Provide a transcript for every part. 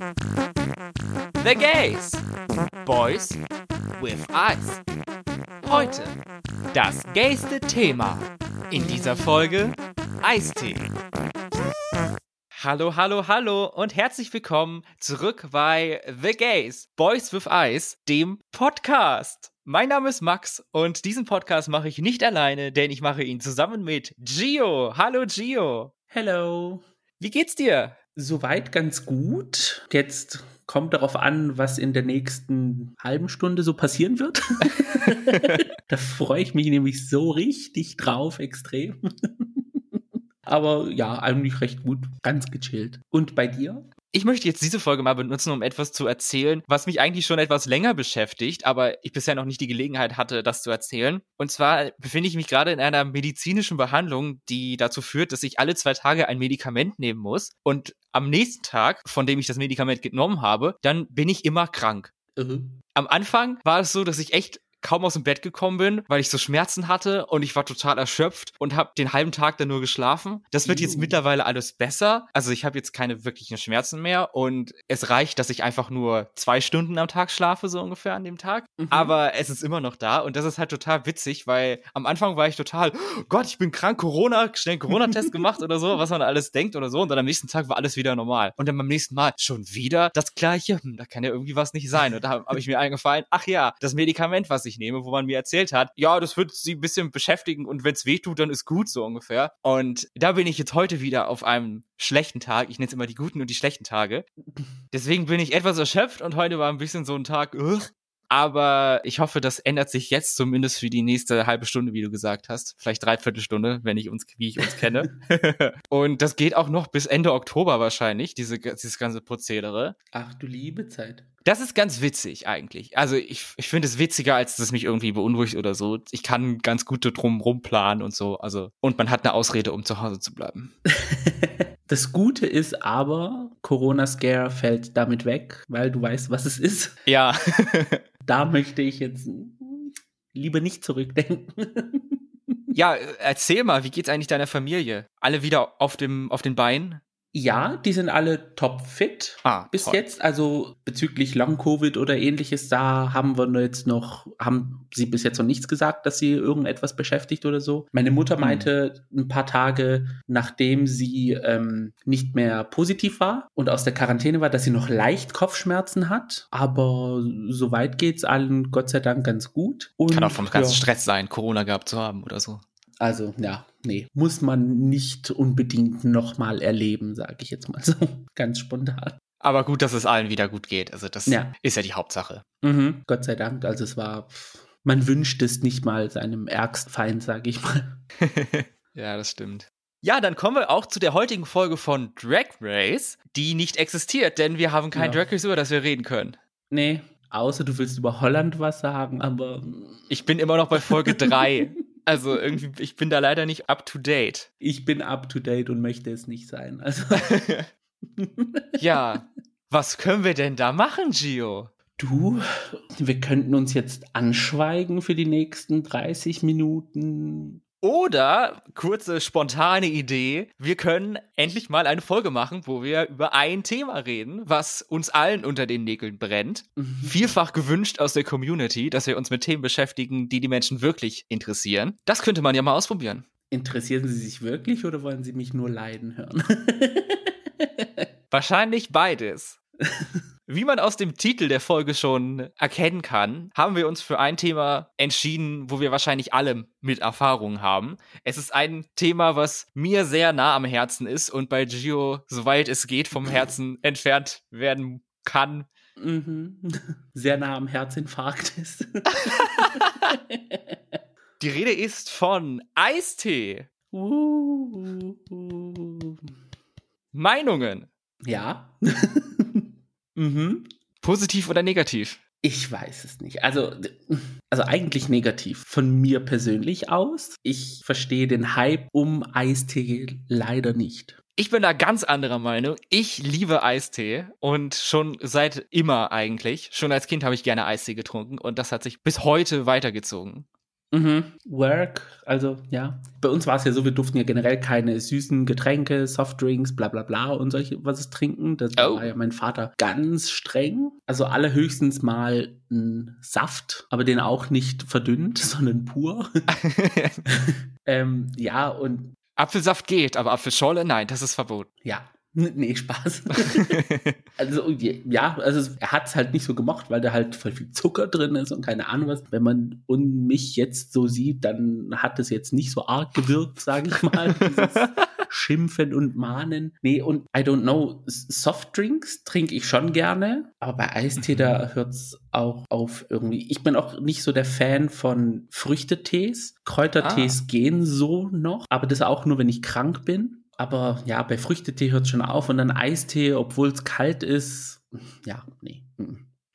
The Gays. Boys with Eyes. Heute das gayste Thema. In dieser Folge Eistee. Hallo, hallo, hallo und herzlich willkommen zurück bei The Gays, Boys with Eyes, dem Podcast. Mein Name ist Max und diesen Podcast mache ich nicht alleine, denn ich mache ihn zusammen mit Gio. Hallo Gio. Hello. Wie geht's dir? Soweit ganz gut. Jetzt kommt darauf an, was in der nächsten halben Stunde so passieren wird. da freue ich mich nämlich so richtig drauf, extrem. Aber ja, eigentlich recht gut, ganz gechillt. Und bei dir? Ich möchte jetzt diese Folge mal benutzen, um etwas zu erzählen, was mich eigentlich schon etwas länger beschäftigt, aber ich bisher noch nicht die Gelegenheit hatte, das zu erzählen. Und zwar befinde ich mich gerade in einer medizinischen Behandlung, die dazu führt, dass ich alle zwei Tage ein Medikament nehmen muss. Und am nächsten Tag, von dem ich das Medikament genommen habe, dann bin ich immer krank. Uh Am Anfang war es so, dass ich echt kaum aus dem Bett gekommen bin, weil ich so Schmerzen hatte und ich war total erschöpft und habe den halben Tag dann nur geschlafen. Das wird jetzt mittlerweile alles besser. Also ich habe jetzt keine wirklichen Schmerzen mehr und es reicht, dass ich einfach nur zwei Stunden am Tag schlafe, so ungefähr an dem Tag. Mhm. Aber es ist immer noch da und das ist halt total witzig, weil am Anfang war ich total, oh Gott, ich bin krank, Corona, schnell einen Corona-Test gemacht oder so, was man alles denkt oder so. Und dann am nächsten Tag war alles wieder normal. Und dann beim nächsten Mal schon wieder das gleiche, hm, da kann ja irgendwie was nicht sein. Und da habe hab ich mir eingefallen, ach ja, das Medikament, was ich ich nehme, wo man mir erzählt hat, ja, das wird sie ein bisschen beschäftigen und wenn es weh tut, dann ist gut so ungefähr. Und da bin ich jetzt heute wieder auf einem schlechten Tag. Ich nenne es immer die guten und die schlechten Tage. Deswegen bin ich etwas erschöpft und heute war ein bisschen so ein Tag, ugh, aber ich hoffe, das ändert sich jetzt zumindest für die nächste halbe Stunde, wie du gesagt hast. Vielleicht dreiviertel Stunde, wenn ich uns, wie ich uns kenne. und das geht auch noch bis Ende Oktober wahrscheinlich, diese, dieses ganze Prozedere. Ach du liebe Zeit. Das ist ganz witzig eigentlich. Also ich, ich finde es witziger, als dass mich irgendwie beunruhigt oder so. Ich kann ganz gut drum rumplanen und so. Also, und man hat eine Ausrede, um zu Hause zu bleiben. Das Gute ist aber, Corona-Scare fällt damit weg, weil du weißt, was es ist. Ja. da möchte ich jetzt lieber nicht zurückdenken. ja, erzähl mal, wie geht's eigentlich deiner Familie? Alle wieder auf dem, auf den Beinen? Ja, die sind alle topfit ah, bis toll. jetzt. Also bezüglich Long-Covid oder ähnliches, da haben wir jetzt noch, haben sie bis jetzt noch nichts gesagt, dass sie irgendetwas beschäftigt oder so. Meine Mutter hm. meinte ein paar Tage, nachdem sie ähm, nicht mehr positiv war und aus der Quarantäne war, dass sie noch leicht Kopfschmerzen hat. Aber soweit geht's allen Gott sei Dank ganz gut. Und, Kann auch vom ganzen ja. Stress sein, Corona gehabt zu haben oder so. Also ja, nee, muss man nicht unbedingt nochmal erleben, sage ich jetzt mal so, ganz spontan. Aber gut, dass es allen wieder gut geht. Also das ja. ist ja die Hauptsache. Mhm, Gott sei Dank. Also es war, man wünscht es nicht mal seinem ärgsten Feind, sage ich mal. ja, das stimmt. Ja, dann kommen wir auch zu der heutigen Folge von Drag Race, die nicht existiert, denn wir haben kein ja. Drag Race, über das wir reden können. Nee, außer du willst über Holland was sagen, aber. Ich bin immer noch bei Folge 3. Also irgendwie, ich bin da leider nicht up to date. Ich bin up to date und möchte es nicht sein. Also. ja, was können wir denn da machen, Gio? Du, wir könnten uns jetzt anschweigen für die nächsten 30 Minuten. Oder, kurze spontane Idee, wir können endlich mal eine Folge machen, wo wir über ein Thema reden, was uns allen unter den Nägeln brennt. Mhm. Vielfach gewünscht aus der Community, dass wir uns mit Themen beschäftigen, die die Menschen wirklich interessieren. Das könnte man ja mal ausprobieren. Interessieren Sie sich wirklich oder wollen Sie mich nur leiden hören? Wahrscheinlich beides. Wie man aus dem Titel der Folge schon erkennen kann, haben wir uns für ein Thema entschieden, wo wir wahrscheinlich alle mit Erfahrung haben. Es ist ein Thema, was mir sehr nah am Herzen ist und bei Gio, soweit es geht, vom Herzen entfernt werden kann. Mhm. Sehr nah am Herzinfarkt ist. Die Rede ist von Eistee. Uh, uh, uh. Meinungen. Ja. Mhm. Positiv oder negativ? Ich weiß es nicht. Also, also eigentlich negativ von mir persönlich aus. Ich verstehe den Hype um Eistee leider nicht. Ich bin da ganz anderer Meinung. Ich liebe Eistee und schon seit immer eigentlich. Schon als Kind habe ich gerne Eistee getrunken und das hat sich bis heute weitergezogen. Mhm. Work, also ja. Bei uns war es ja so, wir durften ja generell keine süßen Getränke, Softdrinks, bla bla bla und solche was es trinken. Das oh. war ja mein Vater ganz streng. Also allerhöchstens mal ein Saft, aber den auch nicht verdünnt, sondern pur. ähm, ja, und Apfelsaft geht, aber Apfelschorle, nein, das ist verboten. Ja, Nee, Spaß. also, ja, also er hat es halt nicht so gemocht, weil da halt voll viel Zucker drin ist und keine Ahnung was. Wenn man und mich jetzt so sieht, dann hat es jetzt nicht so arg gewirkt, sage ich mal. Dieses Schimpfen und Mahnen. Nee, und I don't know, Softdrinks trinke ich schon gerne, aber bei Eistee, da mhm. hört es auch auf irgendwie. Ich bin auch nicht so der Fan von Früchtetees. Kräutertees ah. gehen so noch, aber das auch nur, wenn ich krank bin. Aber ja, bei Früchtetee hört es schon auf und dann Eistee, obwohl es kalt ist. Ja, nee.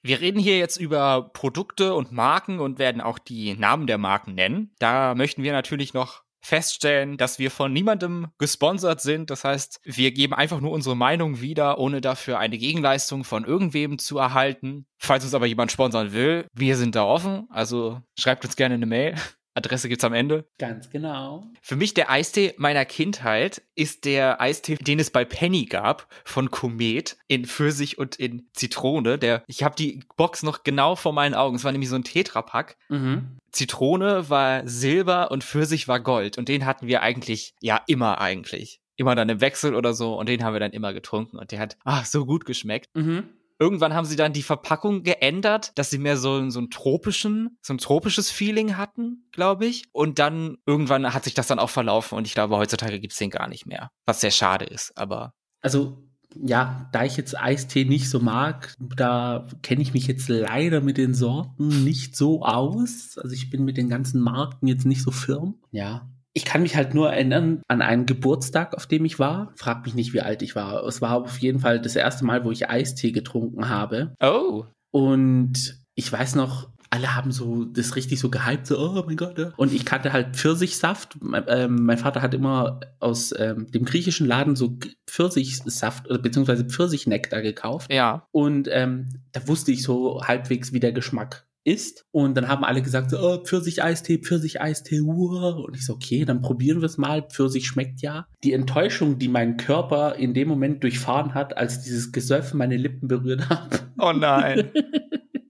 Wir reden hier jetzt über Produkte und Marken und werden auch die Namen der Marken nennen. Da möchten wir natürlich noch feststellen, dass wir von niemandem gesponsert sind. Das heißt, wir geben einfach nur unsere Meinung wieder, ohne dafür eine Gegenleistung von irgendwem zu erhalten. Falls uns aber jemand sponsern will, wir sind da offen. Also schreibt uns gerne eine Mail. Adresse gibt's am Ende. Ganz genau. Für mich der Eistee meiner Kindheit ist der Eistee, den es bei Penny gab, von Komet in Pfirsich und in Zitrone. Der, ich habe die Box noch genau vor meinen Augen. Es war nämlich so ein Tetrapack. Mhm. Zitrone war Silber und Pfirsich war Gold. Und den hatten wir eigentlich, ja, immer eigentlich. Immer dann im Wechsel oder so. Und den haben wir dann immer getrunken. Und der hat, ach, so gut geschmeckt. Mhm. Irgendwann haben sie dann die Verpackung geändert, dass sie mehr so, so ein tropischen, so ein tropisches Feeling hatten, glaube ich. Und dann irgendwann hat sich das dann auch verlaufen und ich glaube, heutzutage gibt's den gar nicht mehr. Was sehr schade ist, aber. Also ja, da ich jetzt Eistee nicht so mag, da kenne ich mich jetzt leider mit den Sorten nicht so aus. Also ich bin mit den ganzen Marken jetzt nicht so firm. Ja, ich kann mich halt nur erinnern an einen Geburtstag, auf dem ich war. Frag mich nicht, wie alt ich war. Es war auf jeden Fall das erste Mal, wo ich Eistee getrunken habe. Oh. Und ich weiß noch, alle haben so das richtig so gehypt, so, oh mein Gott. Ja. Und ich kannte halt Pfirsichsaft. Mein, ähm, mein Vater hat immer aus ähm, dem griechischen Laden so Pfirsichsaft oder beziehungsweise Pfirsichnektar gekauft. Ja. Und ähm, da wusste ich so halbwegs, wie der Geschmack ist. Und dann haben alle gesagt, so, oh, Pfirsich-Eistee, Pfirsich-Eistee, uh. Und ich so, okay, dann probieren wir es mal. Pfirsich schmeckt ja. Die Enttäuschung, die mein Körper in dem Moment durchfahren hat, als dieses Gesöff meine Lippen berührt hat. Oh nein.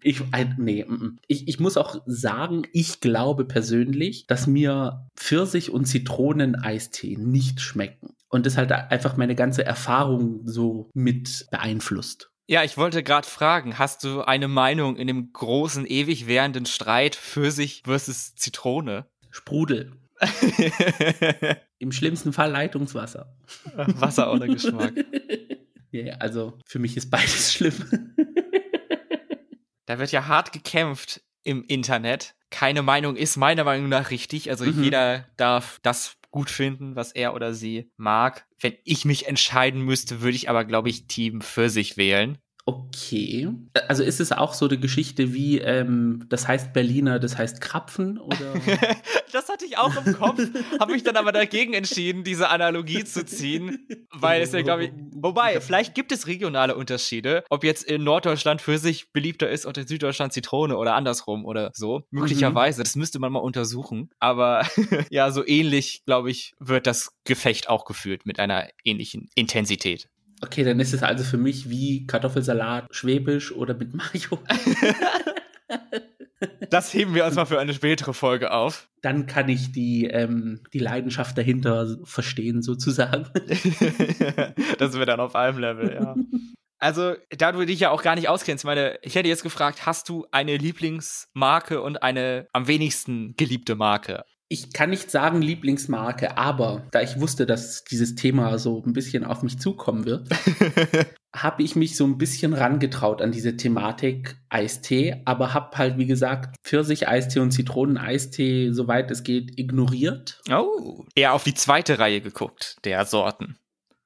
Ich, nee, ich, ich muss auch sagen, ich glaube persönlich, dass mir Pfirsich- und Zitronen-Eistee nicht schmecken. Und das halt einfach meine ganze Erfahrung so mit beeinflusst. Ja, ich wollte gerade fragen, hast du eine Meinung in dem großen, ewig währenden Streit Pfirsich versus Zitrone? Sprudel. Im schlimmsten Fall Leitungswasser. Wasser ohne Geschmack. Ja, also für mich ist beides schlimm. da wird ja hart gekämpft im Internet. Keine Meinung ist meiner Meinung nach richtig. Also mhm. jeder darf das gut finden, was er oder sie mag. Wenn ich mich entscheiden müsste, würde ich aber, glaube ich, Team für sich wählen. Okay. Also ist es auch so eine Geschichte wie, ähm, das heißt Berliner, das heißt Krapfen oder? das hatte ich auch im Kopf, habe mich dann aber dagegen entschieden, diese Analogie zu ziehen, weil es ja, glaube ich, wobei, vielleicht gibt es regionale Unterschiede, ob jetzt in Norddeutschland für sich beliebter ist und in Süddeutschland Zitrone oder andersrum oder so. Möglicherweise, mhm. das müsste man mal untersuchen. Aber ja, so ähnlich, glaube ich, wird das Gefecht auch geführt mit einer ähnlichen Intensität. Okay, dann ist es also für mich wie Kartoffelsalat schwäbisch oder mit Mayo. Das heben wir uns mal für eine spätere Folge auf. Dann kann ich die, ähm, die Leidenschaft dahinter verstehen, sozusagen. das wird dann auf einem Level, ja. Also, da du dich ja auch gar nicht auskennst, meine, ich hätte jetzt gefragt, hast du eine Lieblingsmarke und eine am wenigsten geliebte Marke? Ich kann nicht sagen Lieblingsmarke, aber da ich wusste, dass dieses Thema so ein bisschen auf mich zukommen wird, habe ich mich so ein bisschen rangetraut an diese Thematik Eistee, aber habe halt, wie gesagt, Pfirsich-Eistee und Zitronen-Eistee, soweit es geht, ignoriert. Oh, eher auf die zweite Reihe geguckt, der Sorten.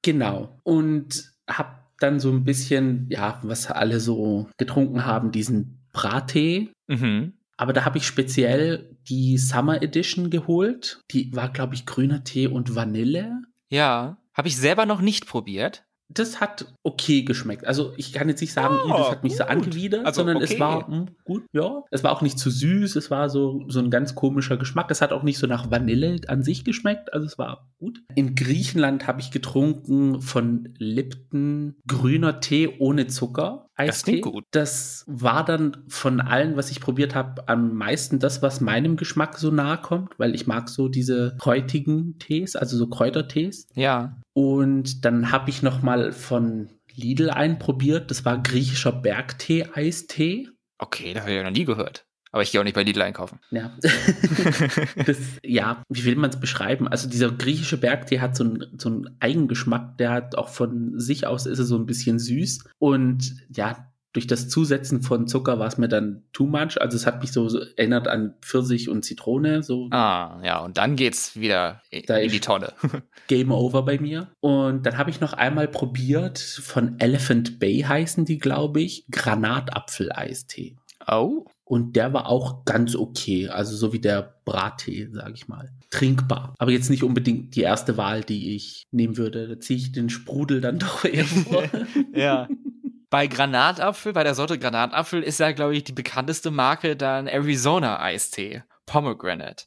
Genau. Und habe dann so ein bisschen, ja, was alle so getrunken haben, diesen Brattee. Mhm aber da habe ich speziell die Summer Edition geholt. Die war, glaube ich, grüner Tee und Vanille. Ja, habe ich selber noch nicht probiert. das hat okay geschmeckt. Also ich kann jetzt nicht sagen, oh, das hat mich gut. so angewidert, also, sondern okay. es war mh, hm, gut, ja. Es war auch nicht zu süß, es war so, so ein ganz komischer Geschmack. Es hat auch nicht so nach Vanille an sich geschmeckt, also es war gut. In Griechenland habe ich getrunken von Lipton grüner Tee ohne Zucker. Das klingt gut. Das war dann von allen, was ich probiert habe, am meisten das, was meinem Geschmack so nahe kommt, weil ich mag so diese kräutigen Tees, also so Kräutertees. Ja. Und dann habe ich noch mal von Lidl einen probiert. Das war griechischer Bergtee-Eistee. Okay, das habe ich ja noch nie gehört. Aber ich gehe auch nicht bei Lidl einkaufen. Ja. das, ja, wie will man es beschreiben? Also dieser griechische Bergtee hat so einen, so einen Eigengeschmack. Der hat auch von sich aus ist er so ein bisschen süß. Und ja, durch das Zusetzen von Zucker war es mir dann too much. Also es hat mich so, so erinnert an Pfirsich und Zitrone. So. Ah, ja, und dann geht's wieder da in die Tonne. Game over bei mir. Und dann habe ich noch einmal probiert, von Elephant Bay heißen die, glaube ich, Granatapfel-Eistee. Oh. Und der war auch ganz okay. Also so wie der Brattee, sage ich mal. Trinkbar. Aber jetzt nicht unbedingt die erste Wahl, die ich nehmen würde. Da ziehe ich den Sprudel dann doch eher vor. ja. Bei Granatapfel, bei der Sorte Granatapfel ist ja, glaube ich, die bekannteste Marke dann Arizona Eistee. Pomegranate.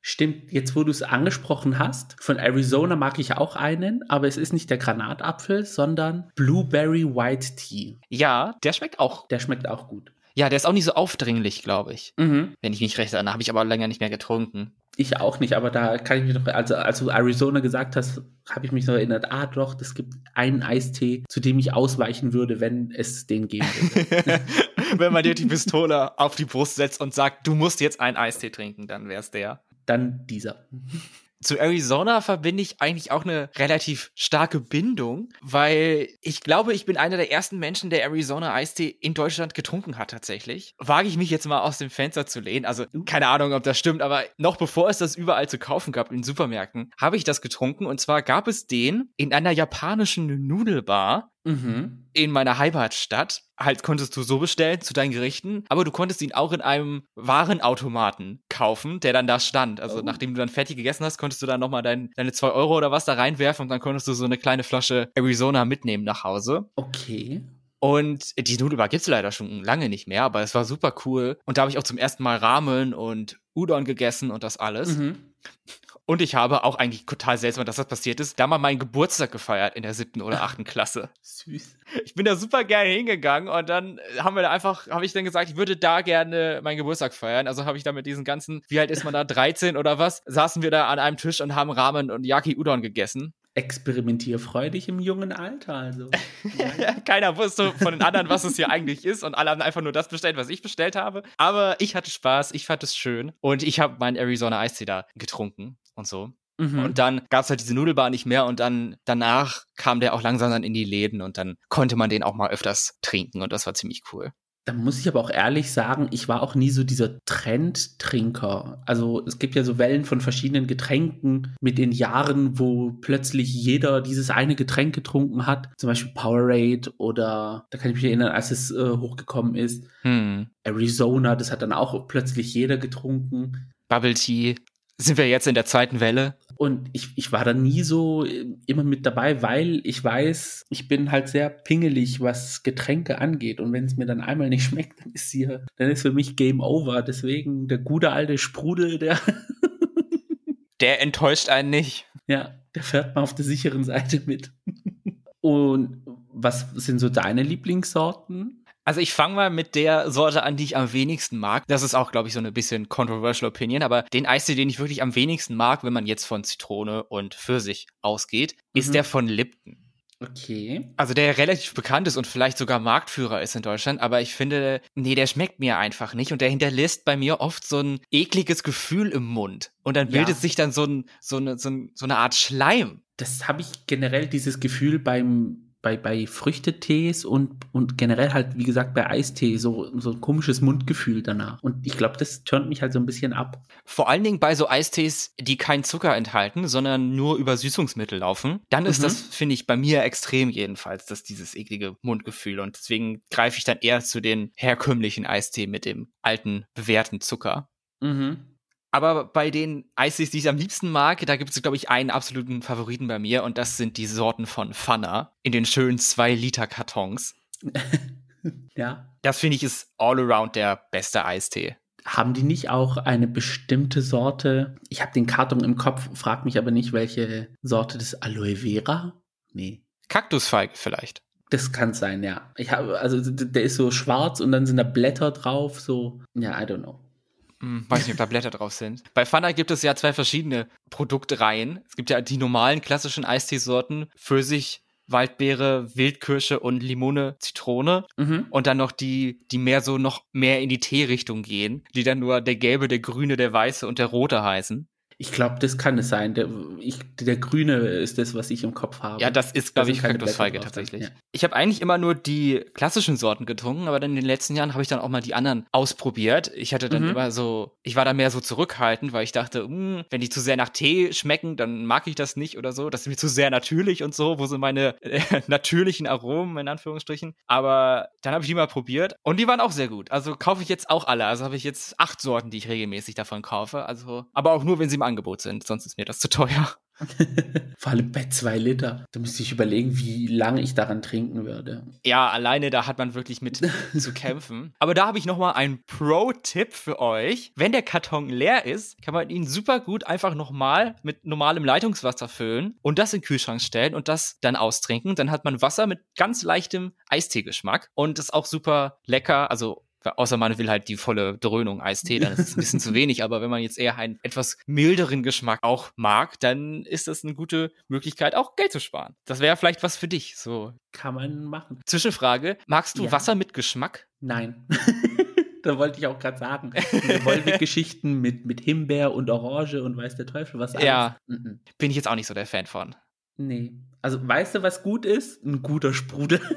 Stimmt, jetzt wo du es angesprochen hast, von Arizona mag ich auch einen, aber es ist nicht der Granatapfel, sondern Blueberry White Tea. Ja, der schmeckt auch. Der schmeckt auch gut. Ja, der ist auch nicht so aufdringlich, glaube ich. Mhm. Wenn ich mich recht erinnere, habe ich aber länger nicht mehr getrunken. Ich auch nicht, aber da kann ich mich noch, also als du Arizona gesagt hast, habe ich mich noch erinnert, ah doch, es gibt einen Eistee, zu dem ich ausweichen würde, wenn es den geben würde. wenn man dir die Pistole auf die Brust setzt und sagt, du musst jetzt einen Eistee trinken, dann wäre es der. Dann dieser zu Arizona verbinde ich eigentlich auch eine relativ starke Bindung, weil ich glaube, ich bin einer der ersten Menschen, der Arizona Eistee in Deutschland getrunken hat tatsächlich. Wage ich mich jetzt mal aus dem Fenster zu lehnen. Also keine Ahnung, ob das stimmt, aber noch bevor es das überall zu kaufen gab in Supermärkten, habe ich das getrunken. Und zwar gab es den in einer japanischen Nudelbar Mhm. In meiner Heimatstadt halt konntest du so bestellen zu deinen Gerichten, aber du konntest ihn auch in einem Warenautomaten kaufen, der dann da stand. Also oh. nachdem du dann fertig gegessen hast, konntest du dann nochmal dein, deine zwei Euro oder was da reinwerfen und dann konntest du so eine kleine Flasche Arizona mitnehmen nach Hause. Okay. Und die Nudelbar gibt's leider schon lange nicht mehr, aber es war super cool. Und da habe ich auch zum ersten Mal Ramen und Udon gegessen und das alles. Mhm. Und ich habe auch eigentlich total seltsam, dass das passiert ist, da mal meinen Geburtstag gefeiert in der siebten oder achten Klasse. Süß. Ich bin da super gerne hingegangen und dann haben wir da einfach, habe ich dann gesagt, ich würde da gerne meinen Geburtstag feiern. Also habe ich da mit diesen ganzen, wie alt ist man da, 13 oder was, saßen wir da an einem Tisch und haben Ramen und Yaki Udon gegessen experimentierfreudig im jungen Alter. Also. Keiner wusste von den anderen, was es hier eigentlich ist und alle haben einfach nur das bestellt, was ich bestellt habe. Aber ich hatte Spaß, ich fand es schön und ich habe meinen Arizona Eistee da getrunken und so. Mhm. Und dann gab es halt diese Nudelbar nicht mehr und dann danach kam der auch langsam dann in die Läden und dann konnte man den auch mal öfters trinken und das war ziemlich cool. Da muss ich aber auch ehrlich sagen, ich war auch nie so dieser Trendtrinker. Also es gibt ja so Wellen von verschiedenen Getränken mit den Jahren, wo plötzlich jeder dieses eine Getränk getrunken hat. Zum Beispiel Powerade oder da kann ich mich erinnern, als es äh, hochgekommen ist. Hm. Arizona, das hat dann auch plötzlich jeder getrunken. Bubble Tea sind wir jetzt in der zweiten Welle. Und ich, ich war da nie so äh, immer mit dabei, weil ich weiß, ich bin halt sehr pingelig, was Getränke angeht. Und wenn es mir dann einmal nicht schmeckt, dann ist hier, dann ist für mich Game Over. Deswegen der gute alte Sprudel, der. der enttäuscht einen nicht. Ja, der fährt mal auf der sicheren Seite mit. Und was sind so deine Lieblingssorten? Also ich fange mal mit der Sorte an, die ich am wenigsten mag. Das ist auch, glaube ich, so eine bisschen controversial Opinion, aber den Eistee, den ich wirklich am wenigsten mag, wenn man jetzt von Zitrone und Pfirsich ausgeht, mhm. ist der von Lipton. Okay. Also der relativ bekannt ist und vielleicht sogar Marktführer ist in Deutschland, aber ich finde, nee, der schmeckt mir einfach nicht und der hinterlässt bei mir oft so ein ekliges Gefühl im Mund und dann bildet ja. sich dann so, ein, so, eine, so, ein, so eine Art Schleim. Das habe ich generell dieses Gefühl beim bei, bei Früchtetees und, und generell halt, wie gesagt, bei Eistee so, so ein komisches Mundgefühl danach. Und ich glaube, das turnt mich halt so ein bisschen ab. Vor allen Dingen bei so Eistees, die keinen Zucker enthalten, sondern nur über Süßungsmittel laufen. Dann ist mhm. das, finde ich, bei mir extrem jedenfalls, dass dieses eklige Mundgefühl. Und deswegen greife ich dann eher zu den herkömmlichen Eistee mit dem alten, bewährten Zucker. Mhm. Aber bei den Eistees, die ich am liebsten mag, da gibt es, glaube ich, einen absoluten Favoriten bei mir und das sind die Sorten von Funner in den schönen 2-Liter-Kartons. ja. Das finde ich ist all around der beste Eistee. Haben die nicht auch eine bestimmte Sorte? Ich habe den Karton im Kopf, frag mich aber nicht, welche Sorte des Aloe Vera? Nee. Kaktusfeige vielleicht. Das kann sein, ja. Ich habe, also der ist so schwarz und dann sind da Blätter drauf, so. Ja, I don't know. Hm, weiß nicht, ob da Blätter drauf sind. Bei Fanta gibt es ja zwei verschiedene Produktreihen. Es gibt ja die normalen klassischen Eisteesorten, Pfirsich, Waldbeere, Wildkirsche und Limone, Zitrone. Mhm. Und dann noch die, die mehr so noch mehr in die Teerichtung gehen, die dann nur der gelbe, der grüne, der weiße und der rote heißen. Ich glaube, das kann es sein. Der, ich, der Grüne ist das, was ich im Kopf habe. Ja, das ist, glaube ich, Kaktusfeige tatsächlich. Ja. Ich habe eigentlich immer nur die klassischen Sorten getrunken, aber dann in den letzten Jahren habe ich dann auch mal die anderen ausprobiert. Ich hatte dann mhm. immer so, ich war da mehr so zurückhaltend, weil ich dachte, mh, hm, wenn die zu sehr nach Tee schmecken, dann mag ich das nicht oder so. Das ist mir zu sehr natürlich und so. Wo sind meine äh, natürlichen Aromen, in Anführungsstrichen? Aber dann habe ich die mal probiert und die waren auch sehr gut. Also kaufe ich jetzt auch alle. Also habe ich jetzt acht Sorten, die ich regelmäßig davon kaufe. Also, aber auch nur, wenn sie im Angebot sind, sonst ist mir das zu teuer. Vor allem bei zwei Liter. Da müsste ich überlegen, wie lange ich daran trinken würde. Ja, alleine da hat man wirklich mit zu kämpfen. Aber da habe ich nochmal einen Pro-Tipp für euch. Wenn der Karton leer ist, kann man ihn super gut einfach nochmal mit normalem Leitungswasser füllen und das in den Kühlschrank stellen und das dann austrinken. Dann hat man Wasser mit ganz leichtem Eisteegeschmack und ist auch super lecker. Also Außer man will halt die volle Dröhnung Eistee, dann ist es ein bisschen zu wenig. Aber wenn man jetzt eher einen etwas milderen Geschmack auch mag, dann ist das eine gute Möglichkeit, auch Geld zu sparen. Das wäre vielleicht was für dich. So. Kann man machen. Zwischenfrage: Magst du ja. Wasser mit Geschmack? Nein. da wollte ich auch gerade sagen. Wolwig-Geschichten mit, mit Himbeer und Orange und weiß der Teufel was alles. Ja, mhm. bin ich jetzt auch nicht so der Fan von. Nee. Also, weißt du, was gut ist? Ein guter Sprudel.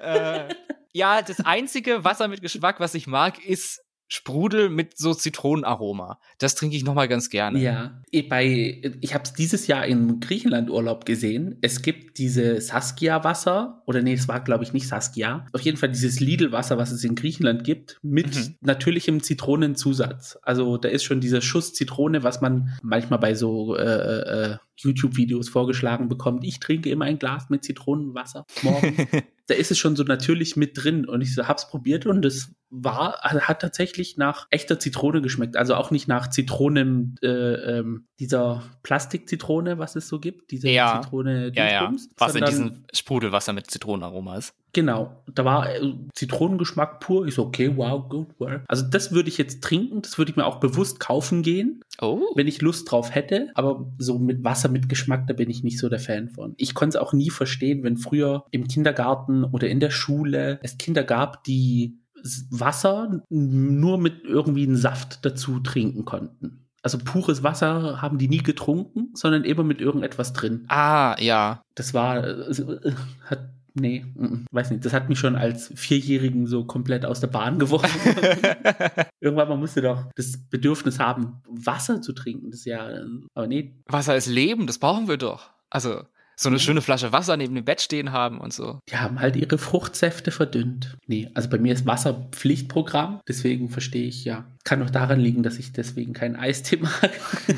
äh, ja, das einzige Wasser mit Geschmack, was ich mag, ist Sprudel mit so Zitronenaroma. Das trinke ich nochmal ganz gerne. Ja, bei, ich habe es dieses Jahr im Griechenland-Urlaub gesehen. Es gibt diese Saskia-Wasser, oder nee, es war glaube ich nicht Saskia. Auf jeden Fall dieses Lidl-Wasser, was es in Griechenland gibt, mit mhm. natürlichem Zitronenzusatz. Also da ist schon dieser Schuss Zitrone, was man manchmal bei so äh, äh, YouTube-Videos vorgeschlagen bekommt. Ich trinke immer ein Glas mit Zitronenwasser morgens. da ist es schon so natürlich mit drin. Und ich so, hab's probiert und es war, also hat tatsächlich nach echter Zitrone geschmeckt. Also auch nicht nach Zitronen, äh, ähm, dieser Plastikzitrone, was es so gibt. Diese ja, Zitrone, ja, ja. Was in diesem Sprudelwasser mit Zitronenaroma ist. Genau, da war äh, Zitronengeschmack pur. Ich so, okay, wow, good work. Also das würde ich jetzt trinken, das würde ich mir auch bewusst kaufen gehen, oh. wenn ich Lust drauf hätte. Aber so mit Wasser mit Geschmack, da bin ich nicht so der Fan von. Ich konnte es auch nie verstehen, wenn früher im Kindergarten oder in der Schule es Kinder gab, die Wasser nur mit irgendwie einem Saft dazu trinken konnten. Also pures Wasser haben die nie getrunken, sondern immer mit irgendetwas drin. Ah, ja. Das war, äh, hat Nee, weiß nicht. Das hat mich schon als Vierjährigen so komplett aus der Bahn geworfen. Irgendwann man musste doch das Bedürfnis haben, Wasser zu trinken. Das ist ja, aber nee. Wasser ist Leben, das brauchen wir doch. Also so eine schöne Flasche Wasser neben dem Bett stehen haben und so. Die haben halt ihre Fruchtsäfte verdünnt. Nee, also bei mir ist Wasser Pflichtprogramm, deswegen verstehe ich ja. Kann auch daran liegen, dass ich deswegen keinen Eistee mag.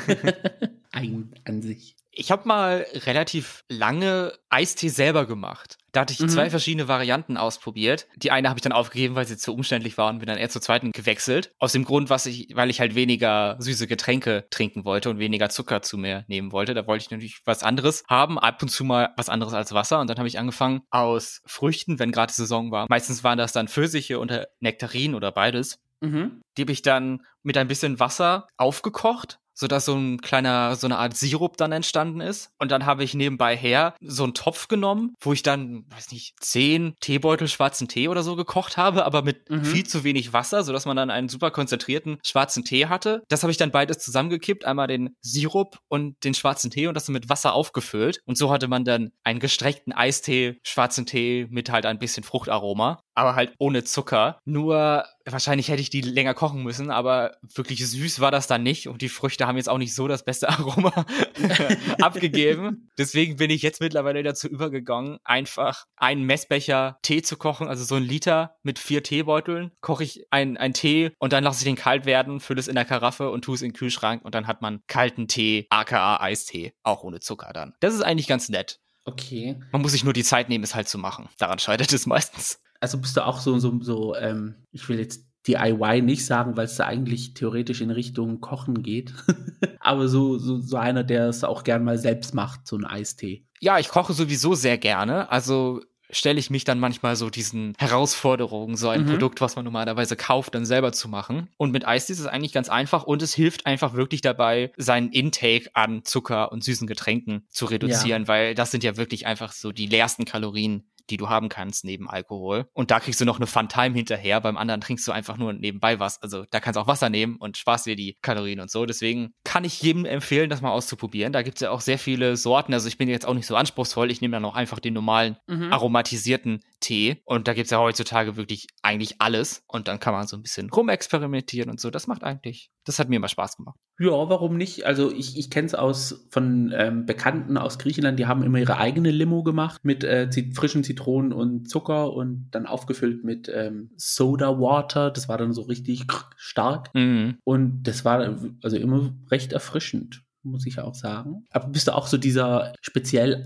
Ein an sich. Ich habe mal relativ lange Eistee selber gemacht. Da hatte ich mhm. zwei verschiedene Varianten ausprobiert. Die eine habe ich dann aufgegeben, weil sie zu umständlich war und bin dann eher zur zweiten gewechselt. Aus dem Grund, was ich, weil ich halt weniger süße Getränke trinken wollte und weniger Zucker zu mir nehmen wollte. Da wollte ich natürlich was anderes haben, ab und zu mal was anderes als Wasser. Und dann habe ich angefangen aus Früchten, wenn gerade Saison war. Meistens waren das dann Pfirsiche oder Nektarinen oder beides. Mhm. Die habe ich dann mit ein bisschen Wasser aufgekocht so dass so ein kleiner, so eine Art Sirup dann entstanden ist. Und dann habe ich nebenbei her so einen Topf genommen, wo ich dann, weiß nicht, zehn Teebeutel schwarzen Tee oder so gekocht habe, aber mit mhm. viel zu wenig Wasser, so dass man dann einen super konzentrierten schwarzen Tee hatte. Das habe ich dann beides zusammengekippt, einmal den Sirup und den schwarzen Tee und das mit Wasser aufgefüllt. Und so hatte man dann einen gestreckten Eistee, schwarzen Tee mit halt ein bisschen Fruchtaroma. Aber halt ohne Zucker. Nur wahrscheinlich hätte ich die länger kochen müssen, aber wirklich süß war das dann nicht und die Früchte haben jetzt auch nicht so das beste Aroma abgegeben. Deswegen bin ich jetzt mittlerweile dazu übergegangen, einfach einen Messbecher Tee zu kochen, also so ein Liter mit vier Teebeuteln, koche ich einen, einen Tee und dann lasse ich den kalt werden, fülle es in der Karaffe und tue es in den Kühlschrank und dann hat man kalten Tee, aka Eistee, auch ohne Zucker dann. Das ist eigentlich ganz nett. Okay. Man muss sich nur die Zeit nehmen, es halt zu machen. Daran scheitert es meistens. Also bist du auch so, so, so ähm, ich will jetzt DIY nicht sagen, weil es da eigentlich theoretisch in Richtung Kochen geht. Aber so, so, so einer, der es auch gern mal selbst macht, so ein Eistee. Ja, ich koche sowieso sehr gerne. Also stelle ich mich dann manchmal so diesen Herausforderungen, so ein mhm. Produkt, was man normalerweise kauft, dann selber zu machen. Und mit Eistee ist es eigentlich ganz einfach und es hilft einfach wirklich dabei, seinen Intake an Zucker und süßen Getränken zu reduzieren, ja. weil das sind ja wirklich einfach so die leersten Kalorien, die du haben kannst neben Alkohol. Und da kriegst du noch eine Fun Time hinterher. Beim anderen trinkst du einfach nur nebenbei was. Also da kannst du auch Wasser nehmen und sparst dir die Kalorien und so. Deswegen kann ich jedem empfehlen, das mal auszuprobieren. Da gibt es ja auch sehr viele Sorten. Also ich bin jetzt auch nicht so anspruchsvoll. Ich nehme dann auch einfach den normalen mhm. aromatisierten Tee. Und da gibt es ja heutzutage wirklich eigentlich alles. Und dann kann man so ein bisschen rumexperimentieren und so. Das macht eigentlich, das hat mir immer Spaß gemacht. Ja, warum nicht? Also ich, ich kenne es aus von ähm, Bekannten aus Griechenland, die haben immer ihre eigene Limo gemacht mit äh, frischen Zitronen und Zucker und dann aufgefüllt mit ähm, Soda Water. Das war dann so richtig stark. Mhm. Und das war also immer recht erfrischend muss ich auch sagen. Aber bist du auch so dieser speziell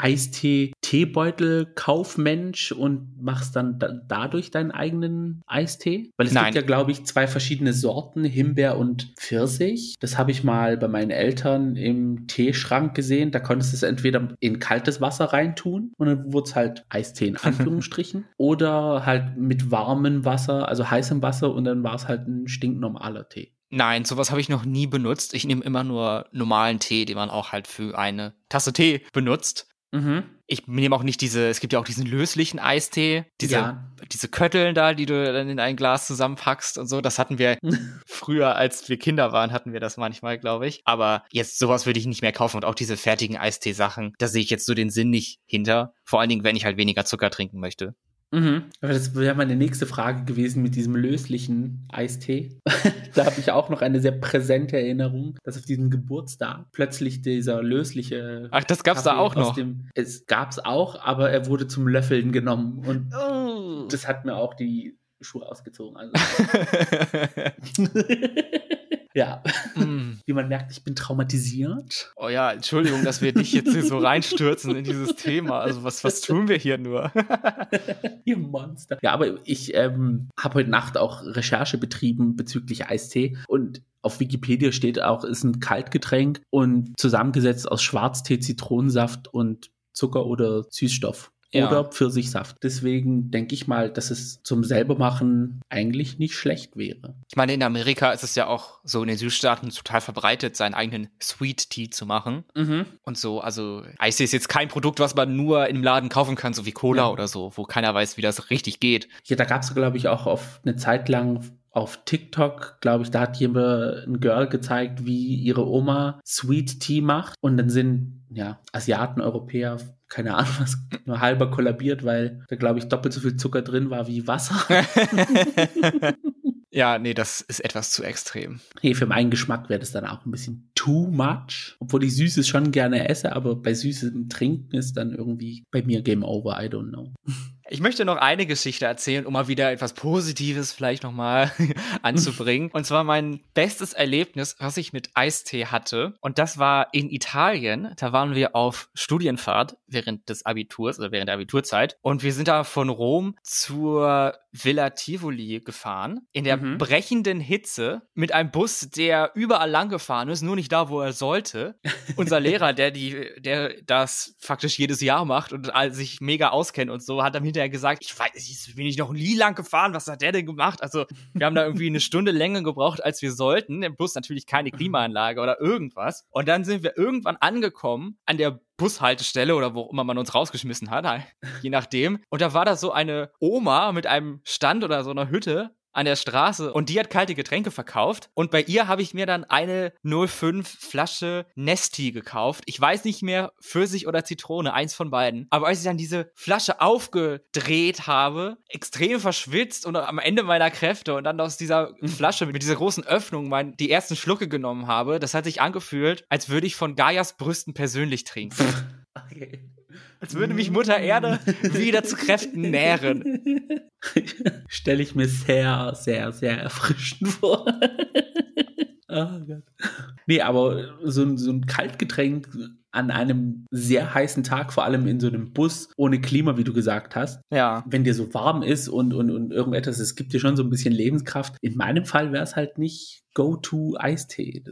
Eistee-Teebeutel-Kaufmensch und machst dann da dadurch deinen eigenen Eistee? Weil es Nein. gibt ja, glaube ich, zwei verschiedene Sorten, Himbeer und Pfirsich. Das habe ich mal bei meinen Eltern im Teeschrank gesehen. Da konntest du es entweder in kaltes Wasser reintun und dann wurde es halt Eistee in Anführungsstrichen oder halt mit warmem Wasser, also heißem Wasser und dann war es halt ein stinknormaler Tee. Nein, sowas habe ich noch nie benutzt. Ich nehme immer nur normalen Tee, den man auch halt für eine Tasse Tee benutzt. Mhm. Ich nehme auch nicht diese, es gibt ja auch diesen löslichen Eistee, diese, ja. diese Kötteln da, die du dann in ein Glas zusammenpackst und so. Das hatten wir früher, als wir Kinder waren, hatten wir das manchmal, glaube ich. Aber jetzt sowas würde ich nicht mehr kaufen und auch diese fertigen Eistee-Sachen, da sehe ich jetzt so den Sinn nicht hinter. Vor allen Dingen, wenn ich halt weniger Zucker trinken möchte. Mhm. Aber das wäre meine nächste Frage gewesen mit diesem löslichen Eistee. da habe ich auch noch eine sehr präsente Erinnerung, dass auf diesem Geburtstag plötzlich dieser lösliche. Ach, das gab's Kaffee da auch noch. Dem, es gab's auch, aber er wurde zum Löffeln genommen und oh. das hat mir auch die Schuhe ausgezogen. Also. Ja. Mm. Wie man merkt, ich bin traumatisiert. Oh ja, Entschuldigung, dass wir dich jetzt hier so reinstürzen in dieses Thema. Also was, was tun wir hier nur? Ihr Monster. Ja, aber ich ähm, habe heute Nacht auch Recherche betrieben bezüglich Eistee und auf Wikipedia steht auch, ist ein Kaltgetränk und zusammengesetzt aus Schwarztee, Zitronensaft und Zucker oder Süßstoff ja. oder Pfirsichsaft. Deswegen denke ich mal, dass es zum selbermachen eigentlich nicht schlecht wäre. Ich meine, in Amerika ist es ja auch so in den Südstaaten total verbreitet, seinen eigenen Sweet Tea zu machen. Mhm. Und so, also Eis ist jetzt kein Produkt, was man nur im Laden kaufen kann, so wie Cola ja. oder so, wo keiner weiß, wie das richtig geht. Ja, da gab es, glaube ich, auch auf eine Zeit lang auf TikTok, glaube ich, da hat jemand ein Girl gezeigt, wie ihre Oma Sweet Tea macht. Und dann sind ja Asiaten, Europäer keine Ahnung, was nur halber kollabiert, weil da, glaube ich, doppelt so viel Zucker drin war wie Wasser. ja, nee, das ist etwas zu extrem. Hey, für meinen Geschmack wäre das dann auch ein bisschen too much. Obwohl ich Süßes schon gerne esse, aber bei süßem Trinken ist dann irgendwie bei mir Game Over, I don't know. Ich möchte noch eine Geschichte erzählen, um mal wieder etwas Positives vielleicht nochmal anzubringen. Und zwar mein bestes Erlebnis, was ich mit Eistee hatte. Und das war in Italien. Da waren wir auf Studienfahrt während des Abiturs oder während der Abiturzeit. Und wir sind da von Rom zur Villa Tivoli gefahren. In der mhm. brechenden Hitze mit einem Bus, der überall lang gefahren ist, nur nicht da, wo er sollte. Unser Lehrer, der die, der das faktisch jedes Jahr macht und sich mega auskennt und so, hat dann hinterher hinterher gesagt, ich weiß, ich bin ich noch nie lang gefahren, was hat der denn gemacht? Also, wir haben da irgendwie eine Stunde länger gebraucht, als wir sollten. Plus natürlich keine Klimaanlage oder irgendwas. Und dann sind wir irgendwann angekommen an der Bushaltestelle oder wo immer man uns rausgeschmissen hat, je nachdem. Und da war da so eine Oma mit einem Stand oder so einer Hütte an der Straße und die hat kalte Getränke verkauft. Und bei ihr habe ich mir dann eine 05 Flasche Nesti gekauft. Ich weiß nicht mehr, Pfirsich oder Zitrone, eins von beiden. Aber als ich dann diese Flasche aufgedreht habe, extrem verschwitzt und am Ende meiner Kräfte und dann aus dieser Flasche mit dieser großen Öffnung mein, die ersten Schlucke genommen habe, das hat sich angefühlt, als würde ich von Gaias Brüsten persönlich trinken. Okay. Als würde mich Mutter Erde wieder zu Kräften nähren. Stelle ich mir sehr, sehr, sehr erfrischend vor. oh Gott. Nee, aber so, so ein Kaltgetränk an einem sehr heißen Tag, vor allem in so einem Bus ohne Klima, wie du gesagt hast. Ja. Wenn dir so warm ist und, und, und irgendetwas, es gibt dir schon so ein bisschen Lebenskraft. In meinem Fall wäre es halt nicht Go-To-Eistee.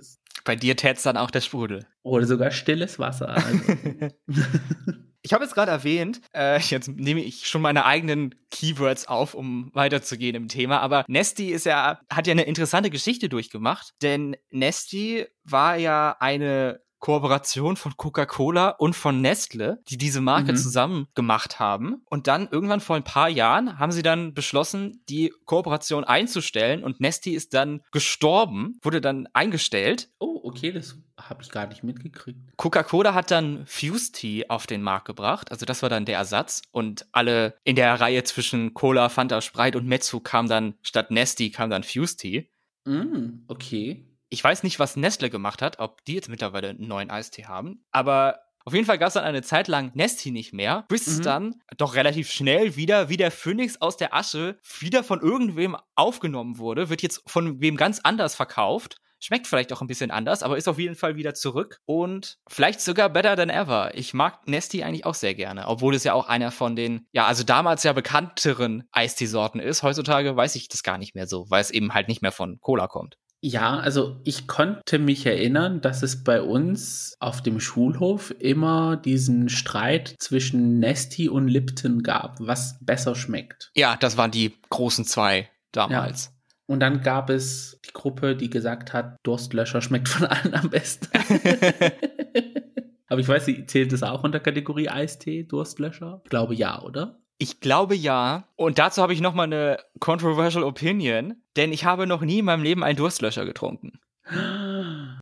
Bei dir tät's dann auch der Sprudel. Oder sogar stilles Wasser. Also. Ich habe jetzt gerade erwähnt, äh, jetzt nehme ich schon meine eigenen Keywords auf, um weiterzugehen im Thema, aber Nesty ist ja, hat ja eine interessante Geschichte durchgemacht, denn Nesty war ja eine Kooperation von Coca-Cola und von Nestle, die diese Marke mhm. zusammen gemacht haben. Und dann irgendwann vor ein paar Jahren haben sie dann beschlossen, die Kooperation einzustellen und Nestle ist dann gestorben, wurde dann eingestellt. Oh, okay, das habe ich gar nicht mitgekriegt. Coca-Cola hat dann Fuse Tea auf den Markt gebracht, also das war dann der Ersatz und alle in der Reihe zwischen Cola, Fanta, Sprite und Metzu kam dann statt Nesty kam dann Fuse Tea. Mm, okay ich weiß nicht, was Nestle gemacht hat, ob die jetzt mittlerweile einen neuen Eistee haben, aber auf jeden Fall gab es dann eine Zeit lang Nesti nicht mehr, bis mhm. es dann doch relativ schnell wieder wie der Phönix aus der Asche wieder von irgendwem aufgenommen wurde, wird jetzt von wem ganz anders verkauft. Schmeckt vielleicht auch ein bisschen anders, aber ist auf jeden Fall wieder zurück und vielleicht sogar better than ever. Ich mag Nesti eigentlich auch sehr gerne, obwohl es ja auch einer von den, ja, also damals ja bekannteren Eisteesorten ist. Heutzutage weiß ich das gar nicht mehr so, weil es eben halt nicht mehr von Cola kommt. Ja, also ich konnte mich erinnern, dass es bei uns auf dem Schulhof immer diesen Streit zwischen Nesti und Lipton gab, was besser schmeckt. Ja, das waren die großen zwei damals. Ja. Und dann gab es die Gruppe, die gesagt hat, Durstlöscher schmeckt von allen am besten. Aber ich weiß zählt das auch unter Kategorie Eistee, Durstlöscher? Ich glaube ja, oder? Ich glaube ja. Und dazu habe ich noch mal eine controversial Opinion, denn ich habe noch nie in meinem Leben einen Durstlöscher getrunken.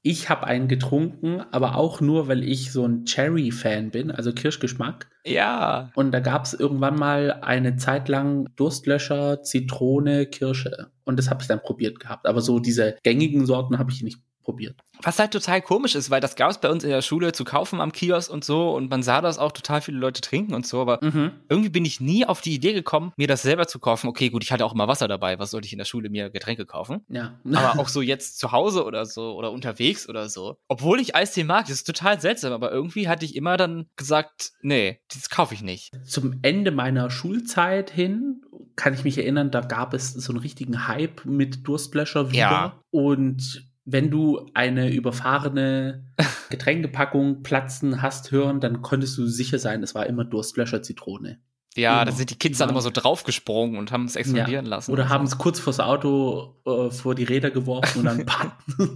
Ich habe einen getrunken, aber auch nur, weil ich so ein Cherry-Fan bin, also Kirschgeschmack. Ja. Und da gab es irgendwann mal eine Zeit lang Durstlöscher, Zitrone, Kirsche. Und das habe ich dann probiert gehabt. Aber so diese gängigen Sorten habe ich nicht probiert. Was halt total komisch ist, weil das gab es bei uns in der Schule zu kaufen am Kiosk und so und man sah das auch total viele Leute trinken und so, aber mhm. irgendwie bin ich nie auf die Idee gekommen, mir das selber zu kaufen. Okay, gut, ich hatte auch immer Wasser dabei, was sollte ich in der Schule mir Getränke kaufen? Ja. aber auch so jetzt zu Hause oder so oder unterwegs oder so. Obwohl ich Eistee mag, das ist total seltsam, aber irgendwie hatte ich immer dann gesagt, nee, das kaufe ich nicht. Zum Ende meiner Schulzeit hin kann ich mich erinnern, da gab es so einen richtigen Hype mit Durstlöscher wieder. Ja. Und wenn du eine überfahrene Getränkepackung platzen hast hören, dann konntest du sicher sein, es war immer Durstlöscher Zitrone. Ja, immer. da sind die Kids dann immer so draufgesprungen und haben es explodieren ja. lassen. Oder haben es kurz vors Auto äh, vor die Räder geworfen und dann pat.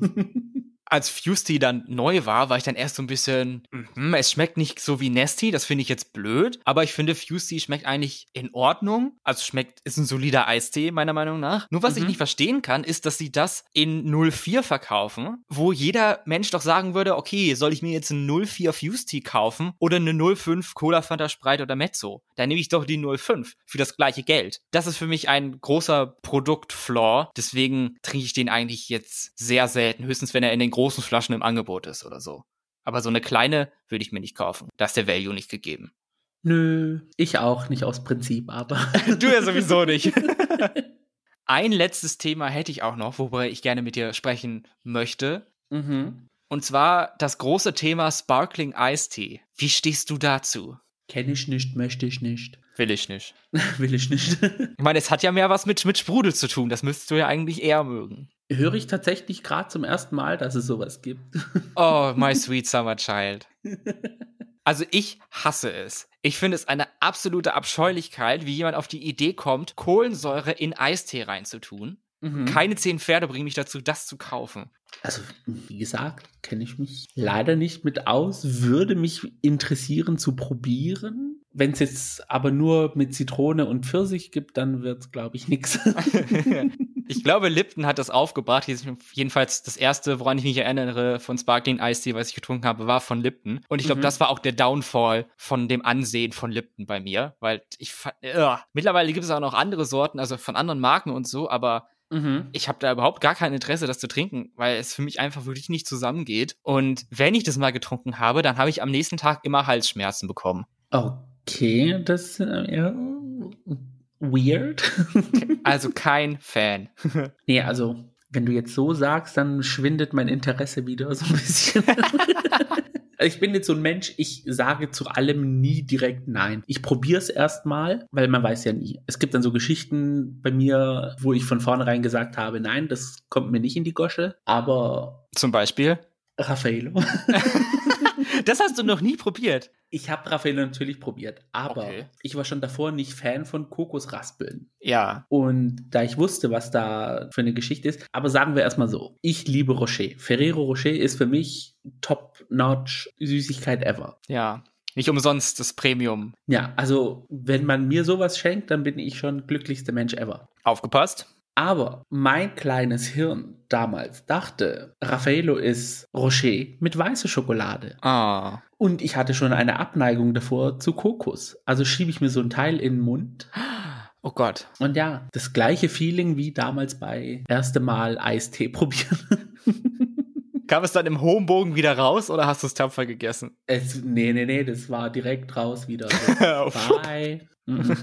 als Fusty dann neu war, war ich dann erst so ein bisschen, mm, es schmeckt nicht so wie Nesty, das finde ich jetzt blöd, aber ich finde Fusty schmeckt eigentlich in Ordnung. Also schmeckt, ist ein solider Eistee, meiner Meinung nach. Nur was mhm. ich nicht verstehen kann, ist, dass sie das in 04 verkaufen, wo jeder Mensch doch sagen würde, okay, soll ich mir jetzt einen 04 Fusty kaufen oder eine 05 Cola Fanta Sprite oder Mezzo? Dann nehme ich doch die 05 für das gleiche Geld. Das ist für mich ein großer Produktflaw, deswegen trinke ich den eigentlich jetzt sehr selten, höchstens wenn er in den großen Flaschen im Angebot ist oder so. Aber so eine kleine würde ich mir nicht kaufen. Da ist der Value nicht gegeben. Nö, ich auch nicht aus Prinzip, aber. du ja sowieso nicht. Ein letztes Thema hätte ich auch noch, worüber ich gerne mit dir sprechen möchte. Mhm. Und zwar das große Thema Sparkling Ice Tea. Wie stehst du dazu? Kenne ich nicht, möchte ich nicht. Will ich nicht. Will ich nicht. ich meine, es hat ja mehr was mit, mit Sprudel zu tun. Das müsstest du ja eigentlich eher mögen höre ich tatsächlich gerade zum ersten Mal, dass es sowas gibt. Oh, my sweet summer child. Also ich hasse es. Ich finde es eine absolute Abscheulichkeit, wie jemand auf die Idee kommt, Kohlensäure in Eistee reinzutun. Mhm. Keine zehn Pferde bringen mich dazu, das zu kaufen. Also, wie gesagt, kenne ich mich leider nicht mit aus. Würde mich interessieren zu probieren. Wenn es jetzt aber nur mit Zitrone und Pfirsich gibt, dann wird es, glaube ich, nichts. ich glaube, Lipton hat das aufgebracht. Jedenfalls das erste, woran ich mich erinnere von Sparkling Ice Tea, was ich getrunken habe, war von Lipton. Und ich glaube, mhm. das war auch der Downfall von dem Ansehen von Lipton bei mir, weil ich fand, uh, mittlerweile gibt es auch noch andere Sorten, also von anderen Marken und so, aber Mhm. Ich habe da überhaupt gar kein Interesse, das zu trinken, weil es für mich einfach wirklich nicht zusammengeht. Und wenn ich das mal getrunken habe, dann habe ich am nächsten Tag immer Halsschmerzen bekommen. Okay, das äh, ja, weird. also kein Fan. nee, also wenn du jetzt so sagst, dann schwindet mein Interesse wieder so ein bisschen. ich bin jetzt so ein Mensch, ich sage zu allem nie direkt nein. Ich probiere es erstmal, weil man weiß ja nie. Es gibt dann so Geschichten bei mir, wo ich von vornherein gesagt habe, nein, das kommt mir nicht in die Gosche. Aber. Zum Beispiel? Raffaello. Das hast du noch nie probiert. Ich habe Raffaello natürlich probiert, aber okay. ich war schon davor nicht Fan von Kokosraspeln. Ja. Und da ich wusste, was da für eine Geschichte ist, aber sagen wir erstmal so, ich liebe Rocher. Ferrero Rocher ist für mich top-notch Süßigkeit ever. Ja. Nicht umsonst das Premium. Ja, also wenn man mir sowas schenkt, dann bin ich schon glücklichster Mensch ever. Aufgepasst. Aber mein kleines Hirn damals dachte, Raffaello ist Rocher mit weißer Schokolade. Ah. Und ich hatte schon eine Abneigung davor zu Kokos. Also schiebe ich mir so ein Teil in den Mund. Oh Gott. Und ja, das gleiche Feeling wie damals bei erste Mal Eistee probieren. Kam es dann im hohen Bogen wieder raus oder hast du es tapfer gegessen? Es, nee, nee, nee, das war direkt raus wieder. So, bye. Mhm.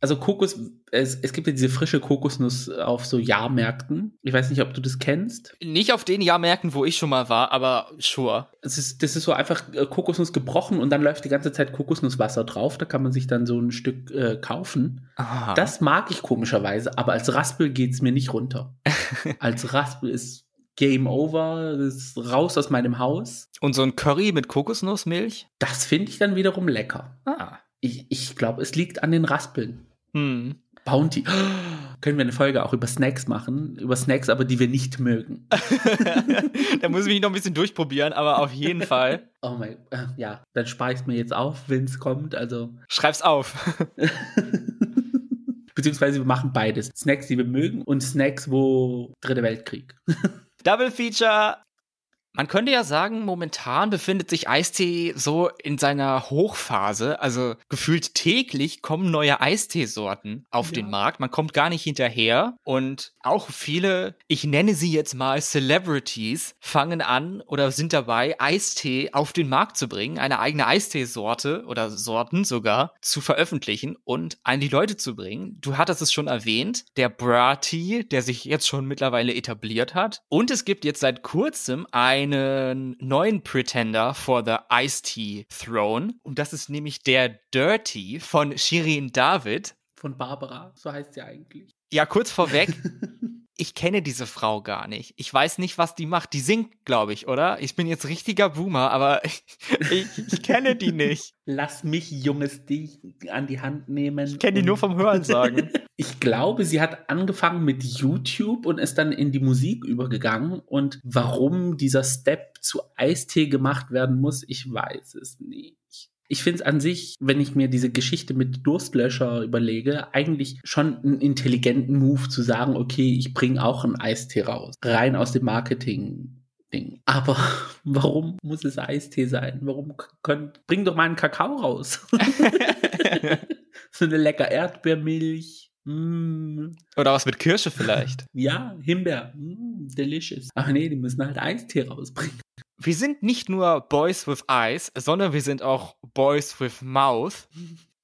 Also Kokos, es, es gibt ja diese frische Kokosnuss auf so Jahrmärkten. Ich weiß nicht, ob du das kennst. Nicht auf den Jahrmärkten, wo ich schon mal war, aber sure. Es ist, das ist so einfach äh, Kokosnuss gebrochen und dann läuft die ganze Zeit Kokosnusswasser drauf. Da kann man sich dann so ein Stück äh, kaufen. Aha. Das mag ich komischerweise, aber als Raspel geht es mir nicht runter. als Raspel ist Game over, raus aus meinem Haus. Und so ein Curry mit Kokosnussmilch? Das finde ich dann wiederum lecker. Ah. Ich, ich glaube, es liegt an den Raspeln. Hm. Bounty. können wir eine Folge auch über Snacks machen? Über Snacks, aber die wir nicht mögen. da muss ich mich noch ein bisschen durchprobieren, aber auf jeden Fall. Oh mein, äh, ja, dann spare ich es mir jetzt auf, wenn es kommt. Also. Schreib's auf. Beziehungsweise wir machen beides. Snacks, die wir mögen und Snacks, wo Dritte Weltkrieg. Double Feature man könnte ja sagen, momentan befindet sich Eistee so in seiner Hochphase. Also gefühlt täglich kommen neue Eisteesorten auf ja. den Markt. Man kommt gar nicht hinterher. Und auch viele, ich nenne sie jetzt mal Celebrities, fangen an oder sind dabei, Eistee auf den Markt zu bringen, eine eigene Eisteesorte oder Sorten sogar zu veröffentlichen und an die Leute zu bringen. Du hattest es schon erwähnt, der Bra Tea, der sich jetzt schon mittlerweile etabliert hat. Und es gibt jetzt seit kurzem ein einen neuen Pretender for the Ice Tea Throne. Und das ist nämlich der Dirty von Shirin David. Von Barbara, so heißt sie eigentlich. Ja, kurz vorweg. ich kenne diese Frau gar nicht. Ich weiß nicht, was die macht. Die singt, glaube ich, oder? Ich bin jetzt richtiger Boomer, aber ich, ich, ich kenne die nicht. Lass mich, Junges, dich an die Hand nehmen. Ich kenne die nur vom Hören sagen. ich glaube, sie hat angefangen mit YouTube und ist dann in die Musik übergegangen. Und warum dieser Step zu Eistee gemacht werden muss, ich weiß es nicht ich finde es an sich, wenn ich mir diese Geschichte mit Durstlöscher überlege, eigentlich schon einen intelligenten Move zu sagen, okay, ich bringe auch einen Eistee raus. Rein aus dem Marketing. Ding. Aber warum muss es Eistee sein? Warum könnt, bring doch mal einen Kakao raus. so eine lecker Erdbeermilch. Mm. Oder was mit Kirsche vielleicht. ja, Himbeer. Mm, delicious. Ach nee, die müssen halt Eistee rausbringen wir sind nicht nur Boys with Eyes, sondern wir sind auch Boys with Mouth.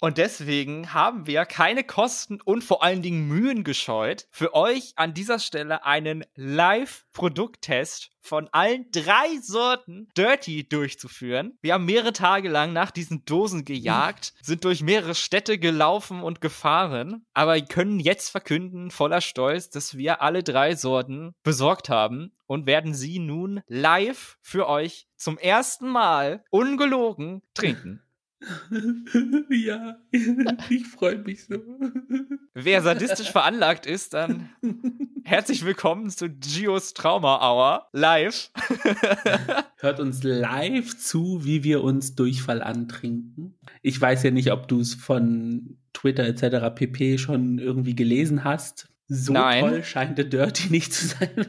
Und deswegen haben wir keine Kosten und vor allen Dingen Mühen gescheut, für euch an dieser Stelle einen Live-Produkttest von allen drei Sorten Dirty durchzuführen. Wir haben mehrere Tage lang nach diesen Dosen gejagt, sind durch mehrere Städte gelaufen und gefahren, aber können jetzt verkünden, voller Stolz, dass wir alle drei Sorten besorgt haben und werden sie nun live für euch zum ersten Mal ungelogen trinken. ja, ich freue mich so. Wer sadistisch veranlagt ist, dann herzlich willkommen zu Gios Trauma Hour live. Hört uns live zu, wie wir uns Durchfall antrinken. Ich weiß ja nicht, ob du es von Twitter etc. pp schon irgendwie gelesen hast. So Nein. toll scheint der Dirty nicht zu sein.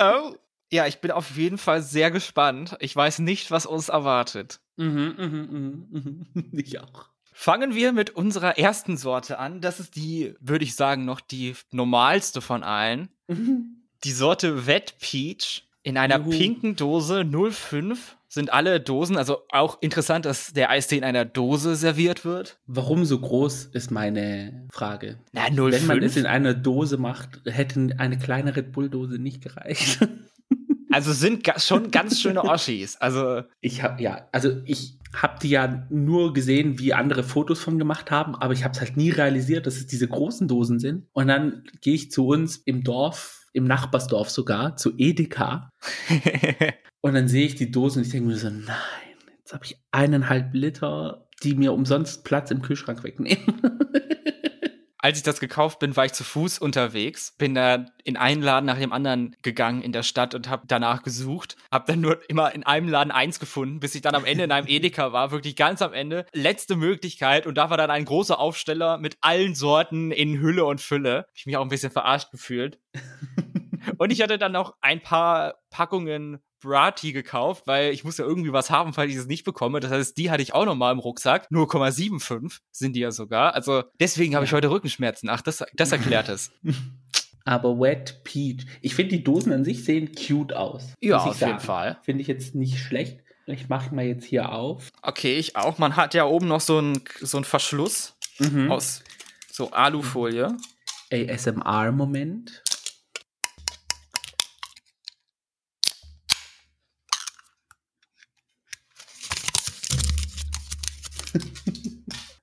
oh, ja, ich bin auf jeden Fall sehr gespannt. Ich weiß nicht, was uns erwartet. Mhm, mhm, mhm, mhm. Ich auch. Fangen wir mit unserer ersten Sorte an. Das ist die, würde ich sagen, noch die normalste von allen. Mhm. Die Sorte Wet Peach in einer Juhu. pinken Dose 05 sind alle Dosen, also auch interessant, dass der Eistee in einer Dose serviert wird. Warum so groß, ist meine Frage. Na, 05? Wenn man es in einer Dose macht, hätte eine kleine Red Bull-Dose nicht gereicht. Also sind ga schon ganz schöne Oschis. Also ich habe ja, also ich habe die ja nur gesehen, wie andere Fotos von gemacht haben, aber ich habe es halt nie realisiert, dass es diese großen Dosen sind. Und dann gehe ich zu uns im Dorf, im Nachbarsdorf sogar, zu Edeka. und dann sehe ich die Dosen und ich denke mir so, nein, jetzt habe ich eineinhalb Liter, die mir umsonst Platz im Kühlschrank wegnehmen. als ich das gekauft bin, war ich zu Fuß unterwegs, bin da in einen Laden nach dem anderen gegangen in der Stadt und habe danach gesucht, habe dann nur immer in einem Laden eins gefunden, bis ich dann am Ende in einem Edeka war, wirklich ganz am Ende, letzte Möglichkeit und da war dann ein großer Aufsteller mit allen Sorten in Hülle und Fülle. Ich mich auch ein bisschen verarscht gefühlt. und ich hatte dann noch ein paar Packungen Brati gekauft, weil ich muss ja irgendwie was haben, falls ich es nicht bekomme. Das heißt, die hatte ich auch noch mal im Rucksack. 0,75 sind die ja sogar. Also deswegen habe ich heute Rückenschmerzen. Ach, das, das erklärt es. Aber Wet Peach. Ich finde, die Dosen an sich sehen cute aus. Ja, auf sagen. jeden Fall. Finde ich jetzt nicht schlecht. Ich mache mal jetzt hier auf. Okay, ich auch. Man hat ja oben noch so einen so Verschluss mhm. aus so Alufolie. ASMR-Moment.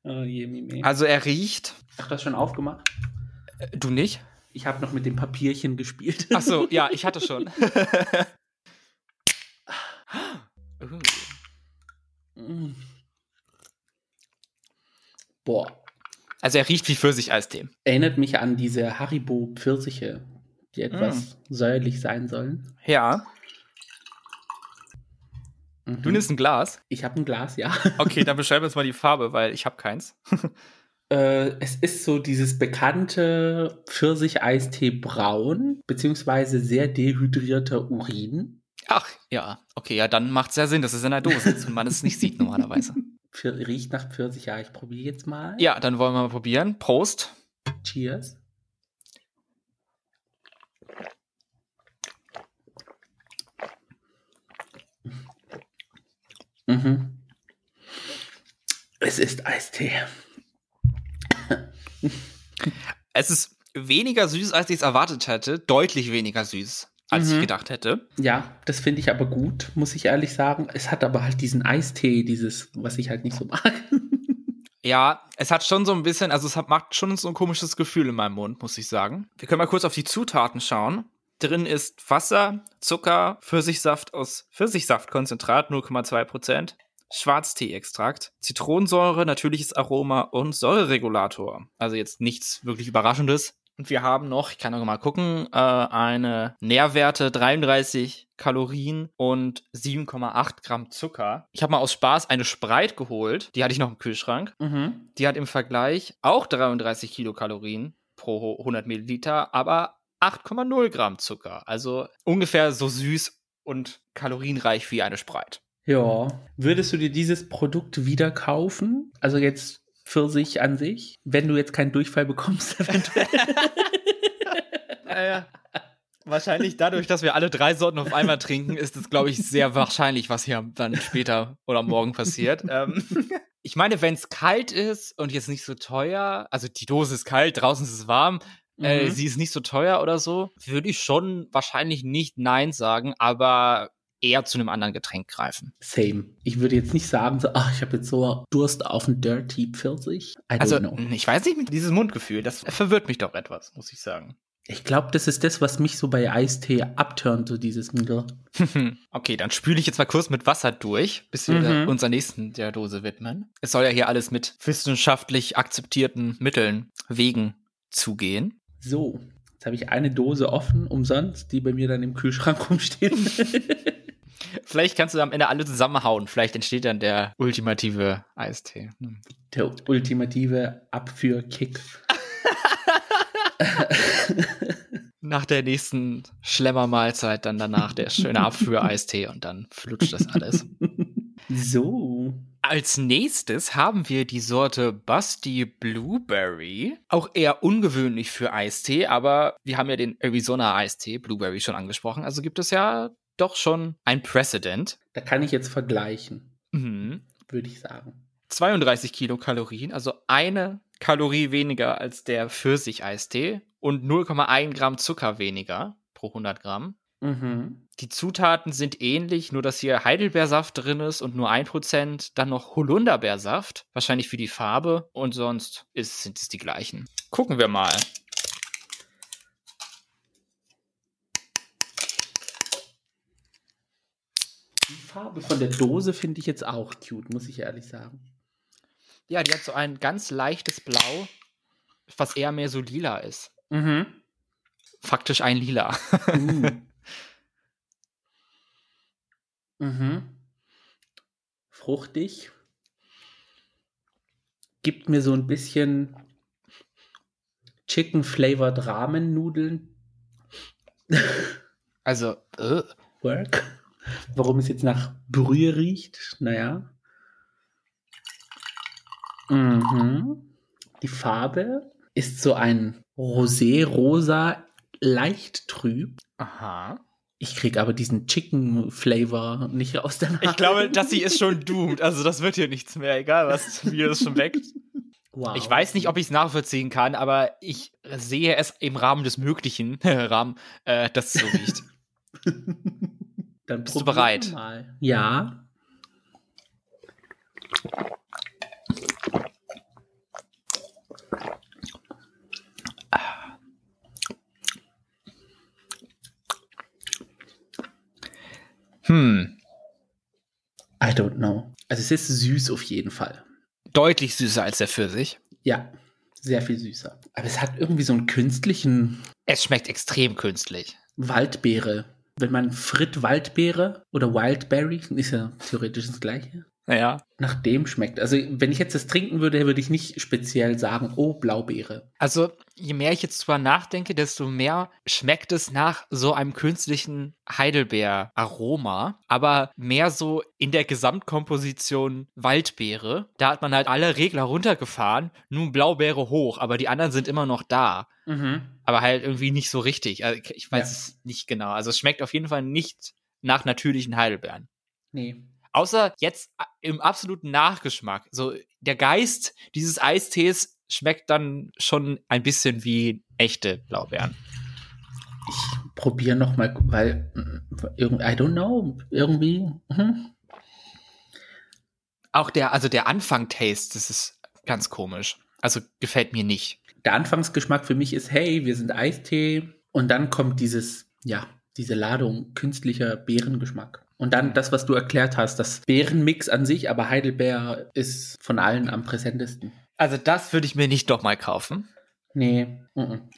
Oh, je, also er riecht. Ach, das schon aufgemacht? Äh, du nicht? Ich habe noch mit dem Papierchen gespielt. Ach so, ja, ich hatte schon. uh. Boah. Also er riecht wie Pfirsicheistee. Erinnert mich an diese Haribo Pfirsiche, die etwas mm. säuerlich sein sollen. Ja. Mhm. Du nimmst ein Glas? Ich habe ein Glas, ja. Okay, dann beschreib uns mal die Farbe, weil ich habe keins. äh, es ist so dieses bekannte Pfirsich-Eistee braun, beziehungsweise sehr dehydrierter Urin. Ach, ja. Okay, ja, dann macht es ja Sinn, dass es in der Dose ist und man es nicht sieht normalerweise. Riecht nach Pfirsich, ja, ich probiere jetzt mal. Ja, dann wollen wir mal probieren. Prost. Cheers. Mhm. Es ist Eistee. es ist weniger süß, als ich es erwartet hätte. Deutlich weniger süß, als mhm. ich gedacht hätte. Ja, das finde ich aber gut, muss ich ehrlich sagen. Es hat aber halt diesen Eistee, dieses, was ich halt nicht so mag. Ja, es hat schon so ein bisschen, also es hat, macht schon so ein komisches Gefühl in meinem Mund, muss ich sagen. Wir können mal kurz auf die Zutaten schauen. Drin ist Wasser, Zucker, Pfirsichsaft aus Pfirsichsaftkonzentrat 0,2%, Schwarztee-Extrakt, Zitronensäure, natürliches Aroma und Säureregulator. Also jetzt nichts wirklich Überraschendes. Und wir haben noch, ich kann noch mal gucken, äh, eine Nährwerte 33 Kalorien und 7,8 Gramm Zucker. Ich habe mal aus Spaß eine Sprite geholt. Die hatte ich noch im Kühlschrank. Mhm. Die hat im Vergleich auch 33 Kilokalorien pro 100 Milliliter, aber 8,0 Gramm Zucker. Also ungefähr so süß und kalorienreich wie eine Sprite. Ja. Würdest du dir dieses Produkt wieder kaufen? Also jetzt für sich an sich, wenn du jetzt keinen Durchfall bekommst, eventuell. naja. Wahrscheinlich dadurch, dass wir alle drei Sorten auf einmal trinken, ist es, glaube ich, sehr wahrscheinlich, was hier dann später oder morgen passiert. Ähm, ich meine, wenn es kalt ist und jetzt nicht so teuer, also die Dose ist kalt, draußen ist es warm, mhm. äh, sie ist nicht so teuer oder so, würde ich schon wahrscheinlich nicht Nein sagen, aber eher zu einem anderen Getränk greifen. Same. Ich würde jetzt nicht sagen, so, ach, ich habe jetzt so Durst auf einen Dirty Pfirsich. also, know. ich weiß nicht, dieses Mundgefühl, das verwirrt mich doch etwas, muss ich sagen. Ich glaube, das ist das, was mich so bei Eistee abturnt, so dieses Mittel. okay, dann spüle ich jetzt mal kurz mit Wasser durch, bis wir mhm. unserer nächsten der Dose widmen. Es soll ja hier alles mit wissenschaftlich akzeptierten Mitteln, Wegen zugehen. So, jetzt habe ich eine Dose offen, umsonst, die bei mir dann im Kühlschrank rumsteht. Vielleicht kannst du am Ende alle zusammenhauen. Vielleicht entsteht dann der ultimative Eistee. Hm. Der ultimative Abführkick. Nach der nächsten Schlemmermahlzeit dann danach der schöne Abführ-Eistee und dann flutscht das alles. So. Als nächstes haben wir die Sorte Busty Blueberry. Auch eher ungewöhnlich für Eistee, aber wir haben ja den Arizona Eistee Blueberry schon angesprochen. Also gibt es ja doch schon ein Precedent. Da kann ich jetzt vergleichen. Mhm. Würde ich sagen. 32 Kilokalorien, also eine Kalorie weniger als der Pfirsich-Eistee und 0,1 Gramm Zucker weniger pro 100 Gramm. Mhm. Die Zutaten sind ähnlich, nur dass hier Heidelbeersaft drin ist und nur 1%, dann noch Holunderbeersaft, wahrscheinlich für die Farbe und sonst ist, sind es die gleichen. Gucken wir mal. Die Farbe von der Dose finde ich jetzt auch cute, muss ich ehrlich sagen. Ja, die hat so ein ganz leichtes Blau, was eher mehr so lila ist. Mhm. Faktisch ein Lila. uh. Mhm. Fruchtig. Gibt mir so ein bisschen Chicken Flavored Ramen Nudeln. Also, äh. Work. Warum es jetzt nach Brühe riecht, naja. Mhm. Die Farbe ist so ein Rosé-rosa, leicht trüb. Aha. Ich krieg aber diesen Chicken Flavor nicht aus der Nase. Ich glaube, dass sie ist schon doomed. Also das wird hier nichts mehr, egal was wie es schon weckt. Wow. Ich weiß nicht, ob ich es nachvollziehen kann, aber ich sehe es im Rahmen des Möglichen, Rahmen, äh, dass es so riecht. Dann bist du bereit? Mal. Ja. Hm. I don't know. Also es ist süß auf jeden Fall. Deutlich süßer als der Pfirsich. Ja, sehr viel süßer. Aber es hat irgendwie so einen künstlichen. Es schmeckt extrem künstlich. Waldbeere. Wenn man Frit Waldbeere oder Wildberry, ist ja theoretisch das gleiche. Naja. Nach dem schmeckt. Also, wenn ich jetzt das trinken würde, würde ich nicht speziell sagen, oh, Blaubeere. Also, je mehr ich jetzt drüber nachdenke, desto mehr schmeckt es nach so einem künstlichen Heidelbeer-Aroma, aber mehr so in der Gesamtkomposition Waldbeere. Da hat man halt alle Regler runtergefahren, nun Blaubeere hoch, aber die anderen sind immer noch da. Mhm. Aber halt irgendwie nicht so richtig. Also, ich weiß ja. es nicht genau. Also, es schmeckt auf jeden Fall nicht nach natürlichen Heidelbeeren. Nee. Außer jetzt äh, im absoluten Nachgeschmack. So, der Geist dieses Eistees schmeckt dann schon ein bisschen wie echte Blaubeeren. Ich probiere noch mal, weil I don't know, irgendwie. Hm. Auch der, also der Anfang-Taste, das ist ganz komisch. Also gefällt mir nicht. Der Anfangsgeschmack für mich ist, hey, wir sind Eistee und dann kommt dieses, ja, diese Ladung künstlicher Beerengeschmack. Und dann das, was du erklärt hast, das Beerenmix an sich, aber Heidelbeer ist von allen am präsentesten. Also das würde ich mir nicht doch mal kaufen. Nee,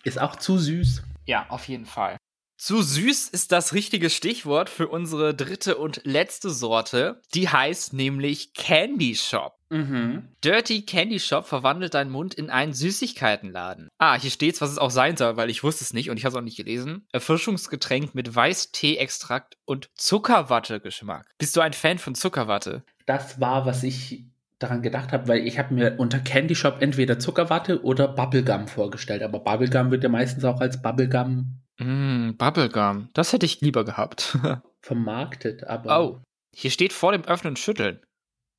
ist auch zu süß. Ja, auf jeden Fall. Zu süß ist das richtige Stichwort für unsere dritte und letzte Sorte. Die heißt nämlich Candy Shop. Mhm. Dirty Candy Shop verwandelt deinen Mund in einen Süßigkeitenladen. Ah, hier steht's, was es auch sein soll, weil ich wusste es nicht und ich habe es auch nicht gelesen. Erfrischungsgetränk mit Weißtee-Extrakt und Zuckerwatte-Geschmack. Bist du ein Fan von Zuckerwatte? Das war, was ich daran gedacht habe, weil ich habe mir unter Candy Shop entweder Zuckerwatte oder Bubblegum vorgestellt. Aber Bubblegum wird ja meistens auch als Bubblegum Mm, Bubblegum. Das hätte ich lieber gehabt. Vermarktet, aber. Oh. Hier steht vor dem Öffnen schütteln.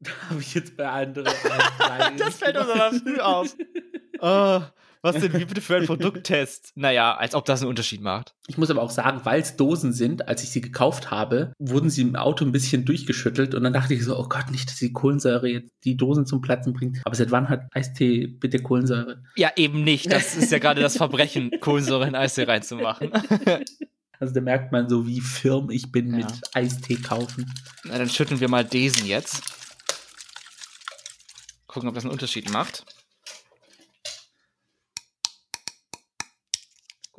Habe ich jetzt bei anderen. das fällt uns aber früh auf. Oh, was denn wie bitte für ein Produkttest? Naja, als ob das einen Unterschied macht. Ich muss aber auch sagen, weil es Dosen sind, als ich sie gekauft habe, wurden sie im Auto ein bisschen durchgeschüttelt und dann dachte ich so, oh Gott, nicht, dass die Kohlensäure jetzt die Dosen zum Platzen bringt. Aber seit wann hat Eistee bitte Kohlensäure? Ja, eben nicht. Das ist ja gerade das Verbrechen, Kohlensäure in Eistee reinzumachen. Also da merkt man so, wie firm ich bin ja. mit Eistee kaufen. Na, dann schütteln wir mal Desen jetzt. Gucken, ob das einen Unterschied macht.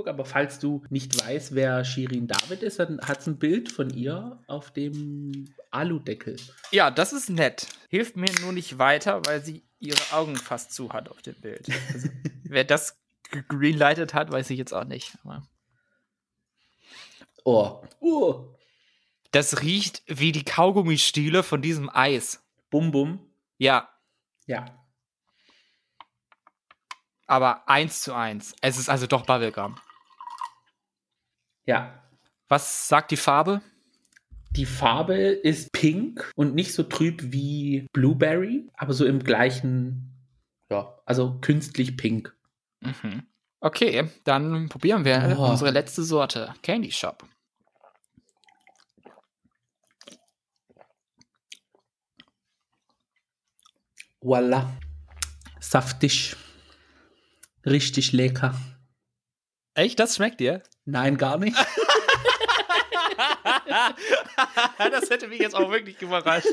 Guck, aber falls du nicht weißt, wer Shirin David ist, dann hat es ein Bild von ihr auf dem Aludeckel. Ja, das ist nett. Hilft mir nur nicht weiter, weil sie ihre Augen fast zu hat auf dem Bild. Also, wer das gegreenlightet hat, weiß ich jetzt auch nicht. Aber oh. oh. Das riecht wie die Kaugummistiele von diesem Eis. Bum Bum. Ja. Ja. Aber eins zu eins. Es ist also doch Bubblegum. Ja. Was sagt die Farbe? Die Farbe ist pink und nicht so trüb wie Blueberry, aber so im gleichen, ja, also künstlich pink. Mhm. Okay, dann probieren wir oh. unsere letzte Sorte, Candy Shop. Voila. Saftig. Richtig lecker. Echt? Das schmeckt dir? Nein, gar nicht. das hätte mich jetzt auch wirklich überrascht.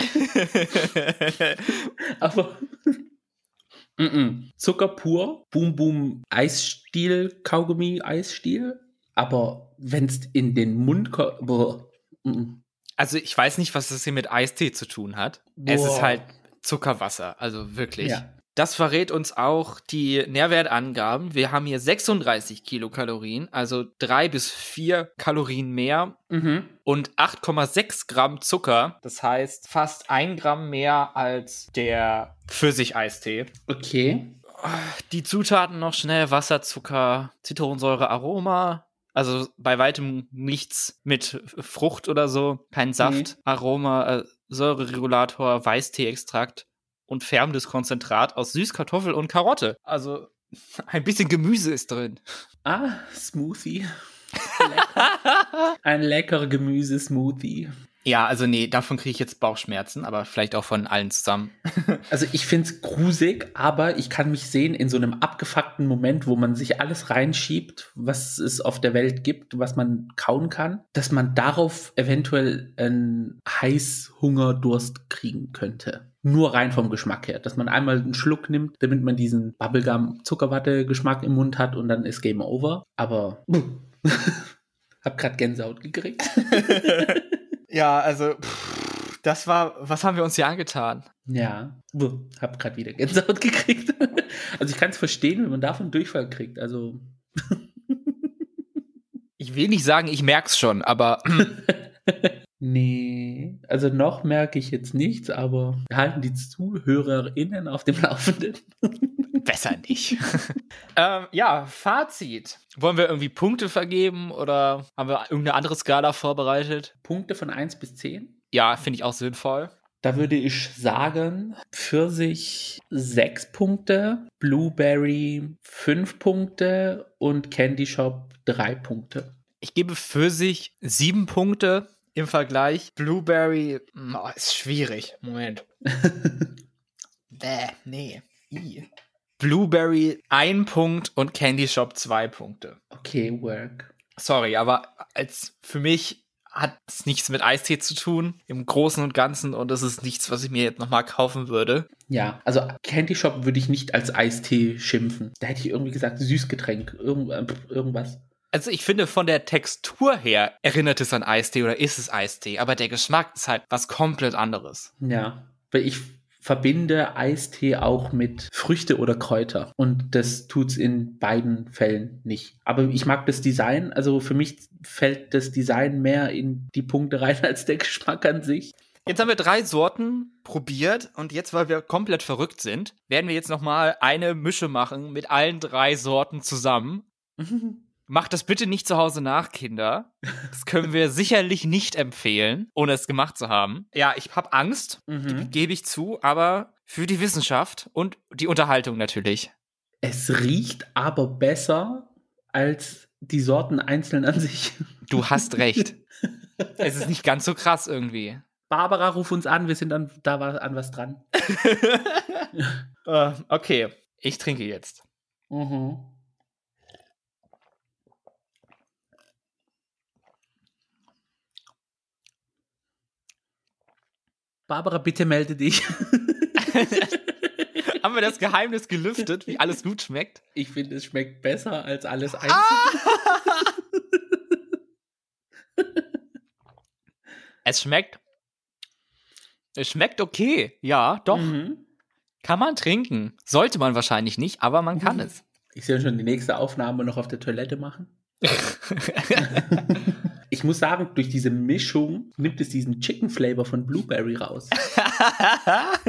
Aber mm -mm. Zucker pur, Boom Boom Eisstiel, Kaugummi Eisstiel. Aber wenn es in den Mund kommt. Mm also ich weiß nicht, was das hier mit Eistee zu tun hat. Boah. Es ist halt Zuckerwasser, also wirklich. Ja. Das verrät uns auch die Nährwertangaben. Wir haben hier 36 Kilokalorien, also drei bis vier Kalorien mehr mhm. und 8,6 Gramm Zucker. Das heißt fast ein Gramm mehr als der Pfirsicheistee. Okay. Die Zutaten noch schnell: Wasser, Zucker, Zitronensäure, Aroma, also bei weitem nichts mit Frucht oder so. Kein Saft, nee. Aroma, äh, Säureregulator, Weißtee-Extrakt und färbendes Konzentrat aus Süßkartoffel und Karotte. Also ein bisschen Gemüse ist drin. Ah, Smoothie. Lecker. Ein leckerer Gemüsesmoothie. Ja, also nee, davon kriege ich jetzt Bauchschmerzen, aber vielleicht auch von allen zusammen. also ich finde es grusig, aber ich kann mich sehen in so einem abgefuckten Moment, wo man sich alles reinschiebt, was es auf der Welt gibt, was man kauen kann, dass man darauf eventuell einen Heißhungerdurst kriegen könnte. Nur rein vom Geschmack her, dass man einmal einen Schluck nimmt, damit man diesen Bubblegum-Zuckerwatte-Geschmack im Mund hat und dann ist Game Over. Aber hab grad Gänsehaut gekriegt. Ja, also pff, das war, was haben wir uns hier angetan? Ja, hab gerade wieder Gänsehaut gekriegt. Also ich kann es verstehen, wenn man davon Durchfall kriegt. Also ich will nicht sagen, ich merk's schon, aber also noch merke ich jetzt nichts, aber wir halten die ZuhörerInnen auf dem Laufenden. Besser nicht. ähm, ja, Fazit. Wollen wir irgendwie Punkte vergeben oder haben wir irgendeine andere Skala vorbereitet? Punkte von 1 bis 10? Ja, finde ich auch sinnvoll. Da würde ich sagen, Pfirsich 6 Punkte, Blueberry 5 Punkte und Candy Shop 3 Punkte. Ich gebe Pfirsich 7 Punkte, im Vergleich. Blueberry hm, oh, ist schwierig. Moment. Bäh, nee. I. Blueberry ein Punkt und Candy Shop zwei Punkte. Okay, work. Sorry, aber als für mich hat es nichts mit Eistee zu tun im Großen und Ganzen und es ist nichts, was ich mir jetzt nochmal kaufen würde. Ja, also Candy Shop würde ich nicht als Eistee schimpfen. Da hätte ich irgendwie gesagt Süßgetränk, irgend, äh, irgendwas. Also ich finde, von der Textur her erinnert es an Eistee oder ist es Eistee, aber der Geschmack ist halt was komplett anderes. Ja, weil ich verbinde Eistee auch mit Früchte oder Kräuter. Und das tut's in beiden Fällen nicht. Aber ich mag das Design. Also für mich fällt das Design mehr in die Punkte rein als der Geschmack an sich. Jetzt haben wir drei Sorten probiert und jetzt, weil wir komplett verrückt sind, werden wir jetzt nochmal eine Mische machen mit allen drei Sorten zusammen. Macht das bitte nicht zu Hause nach, Kinder. Das können wir sicherlich nicht empfehlen, ohne es gemacht zu haben. Ja, ich habe Angst, mhm. gebe ich zu, aber für die Wissenschaft und die Unterhaltung natürlich. Es riecht aber besser als die Sorten einzeln an sich. Du hast recht. es ist nicht ganz so krass irgendwie. Barbara, ruf uns an, wir sind an, da an was dran. uh, okay, ich trinke jetzt. Mhm. Barbara, bitte melde dich. Haben wir das Geheimnis gelüftet, wie alles gut schmeckt? Ich finde, es schmeckt besser als alles einzeln. Ah! es schmeckt. Es schmeckt okay. Ja, doch. Mhm. Kann man trinken. Sollte man wahrscheinlich nicht, aber man kann mhm. es. Ich sehe schon die nächste Aufnahme noch auf der Toilette machen. ich muss sagen, durch diese Mischung nimmt es diesen Chicken Flavor von Blueberry raus.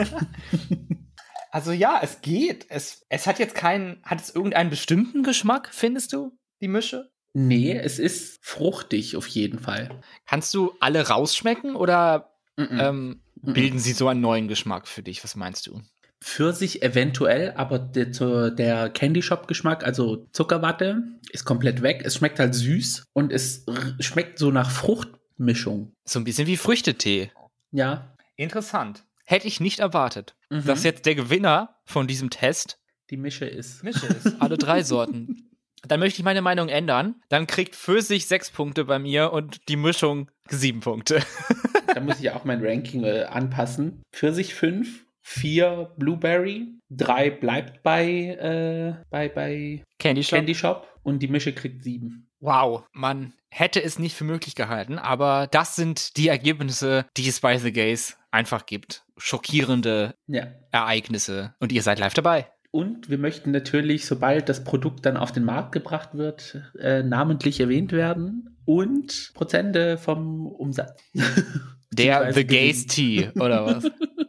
also ja, es geht. Es, es hat jetzt keinen, hat es irgendeinen bestimmten Geschmack, findest du, die Mische? Nee, es ist fruchtig auf jeden Fall. Kannst du alle rausschmecken oder mm -mm. Ähm, bilden sie so einen neuen Geschmack für dich? Was meinst du? Pfirsich eventuell, aber der, der Candy Shop Geschmack, also Zuckerwatte, ist komplett weg. Es schmeckt halt süß und es schmeckt so nach Fruchtmischung. So ein bisschen wie Früchtetee. Ja. Interessant. Hätte ich nicht erwartet, mhm. dass jetzt der Gewinner von diesem Test die Mische ist. Mische ist. Alle drei Sorten. Dann möchte ich meine Meinung ändern. Dann kriegt Pfirsich sechs Punkte bei mir und die Mischung sieben Punkte. da muss ich auch mein Ranking äh, anpassen. Pfirsich fünf, vier Blueberry, drei bleibt bei, äh, bei, bei Candy Shop. Candy Shop und die Mische kriegt sieben. Wow, man hätte es nicht für möglich gehalten, aber das sind die Ergebnisse, die es bei The Gays einfach gibt. Schockierende ja. Ereignisse und ihr seid live dabei. Und wir möchten natürlich, sobald das Produkt dann auf den Markt gebracht wird, äh, namentlich erwähnt werden und Prozente vom Umsatz. Der The Gays Tea, oder was?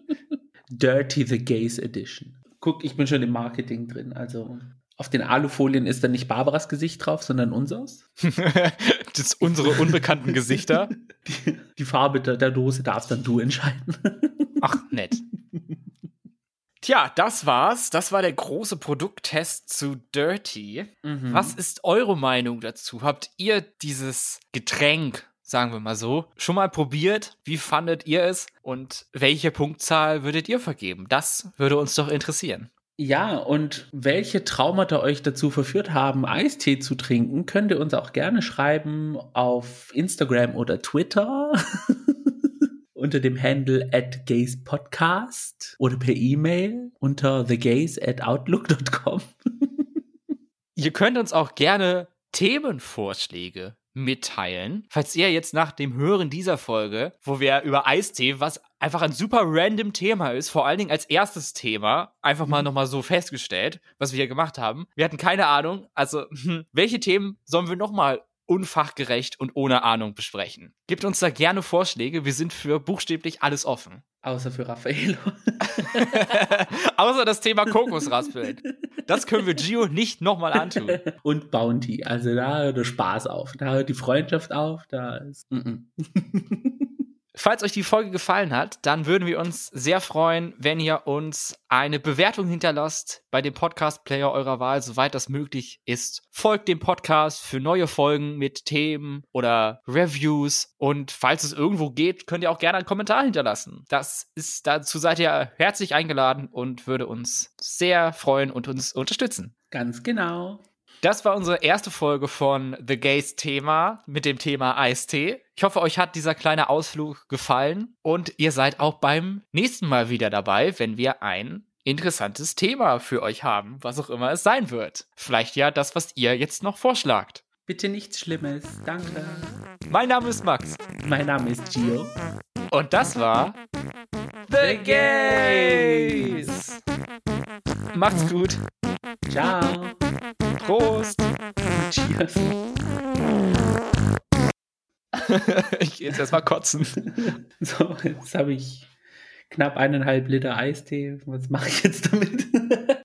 Dirty the Gays Edition. Guck, ich bin schon im Marketing drin. Also auf den Alufolien ist dann nicht Barbaras Gesicht drauf, sondern unseres. das ist unsere unbekannten Gesichter. Die, die Farbe der, der, Dose darfst dann du entscheiden. Ach, nett. Tja, das war's. Das war der große Produkttest zu Dirty. Mhm. Was ist eure Meinung dazu? Habt ihr dieses Getränk sagen wir mal so, schon mal probiert? Wie fandet ihr es? Und welche Punktzahl würdet ihr vergeben? Das würde uns doch interessieren. Ja, und welche Traumata euch dazu verführt haben, Eistee zu trinken, könnt ihr uns auch gerne schreiben auf Instagram oder Twitter unter dem Handle at gayspodcast oder per E-Mail unter thegays at outlook.com. ihr könnt uns auch gerne Themenvorschläge mitteilen. Falls ihr jetzt nach dem Hören dieser Folge, wo wir über Eistee, was einfach ein super random Thema ist, vor allen Dingen als erstes Thema, einfach mal mhm. nochmal so festgestellt, was wir hier gemacht haben. Wir hatten keine Ahnung, also welche Themen sollen wir nochmal unfachgerecht und ohne Ahnung besprechen. Gebt uns da gerne Vorschläge, wir sind für buchstäblich alles offen. Außer für Raffaello. Außer das Thema Kokosraspeln. Das können wir Gio nicht nochmal antun. Und Bounty. Also da hört der Spaß auf. Da hört die Freundschaft auf. Da ist. Mm -mm. Falls euch die Folge gefallen hat, dann würden wir uns sehr freuen, wenn ihr uns eine Bewertung hinterlasst bei dem Podcast-Player eurer Wahl, soweit das möglich ist. Folgt dem Podcast für neue Folgen mit Themen oder Reviews. Und falls es irgendwo geht, könnt ihr auch gerne einen Kommentar hinterlassen. Das ist, dazu seid ihr herzlich eingeladen und würde uns sehr freuen und uns unterstützen. Ganz genau. Das war unsere erste Folge von The Gays Thema mit dem Thema Eistee. Ich hoffe, euch hat dieser kleine Ausflug gefallen und ihr seid auch beim nächsten Mal wieder dabei, wenn wir ein interessantes Thema für euch haben, was auch immer es sein wird. Vielleicht ja das, was ihr jetzt noch vorschlagt. Bitte nichts Schlimmes. Danke. Mein Name ist Max. Mein Name ist Gio. Und das war The Gays. Macht's gut. Ciao. Prost. Cheers. ich gehe jetzt erstmal kotzen. So, jetzt habe ich knapp eineinhalb Liter Eistee. Was mache ich jetzt damit?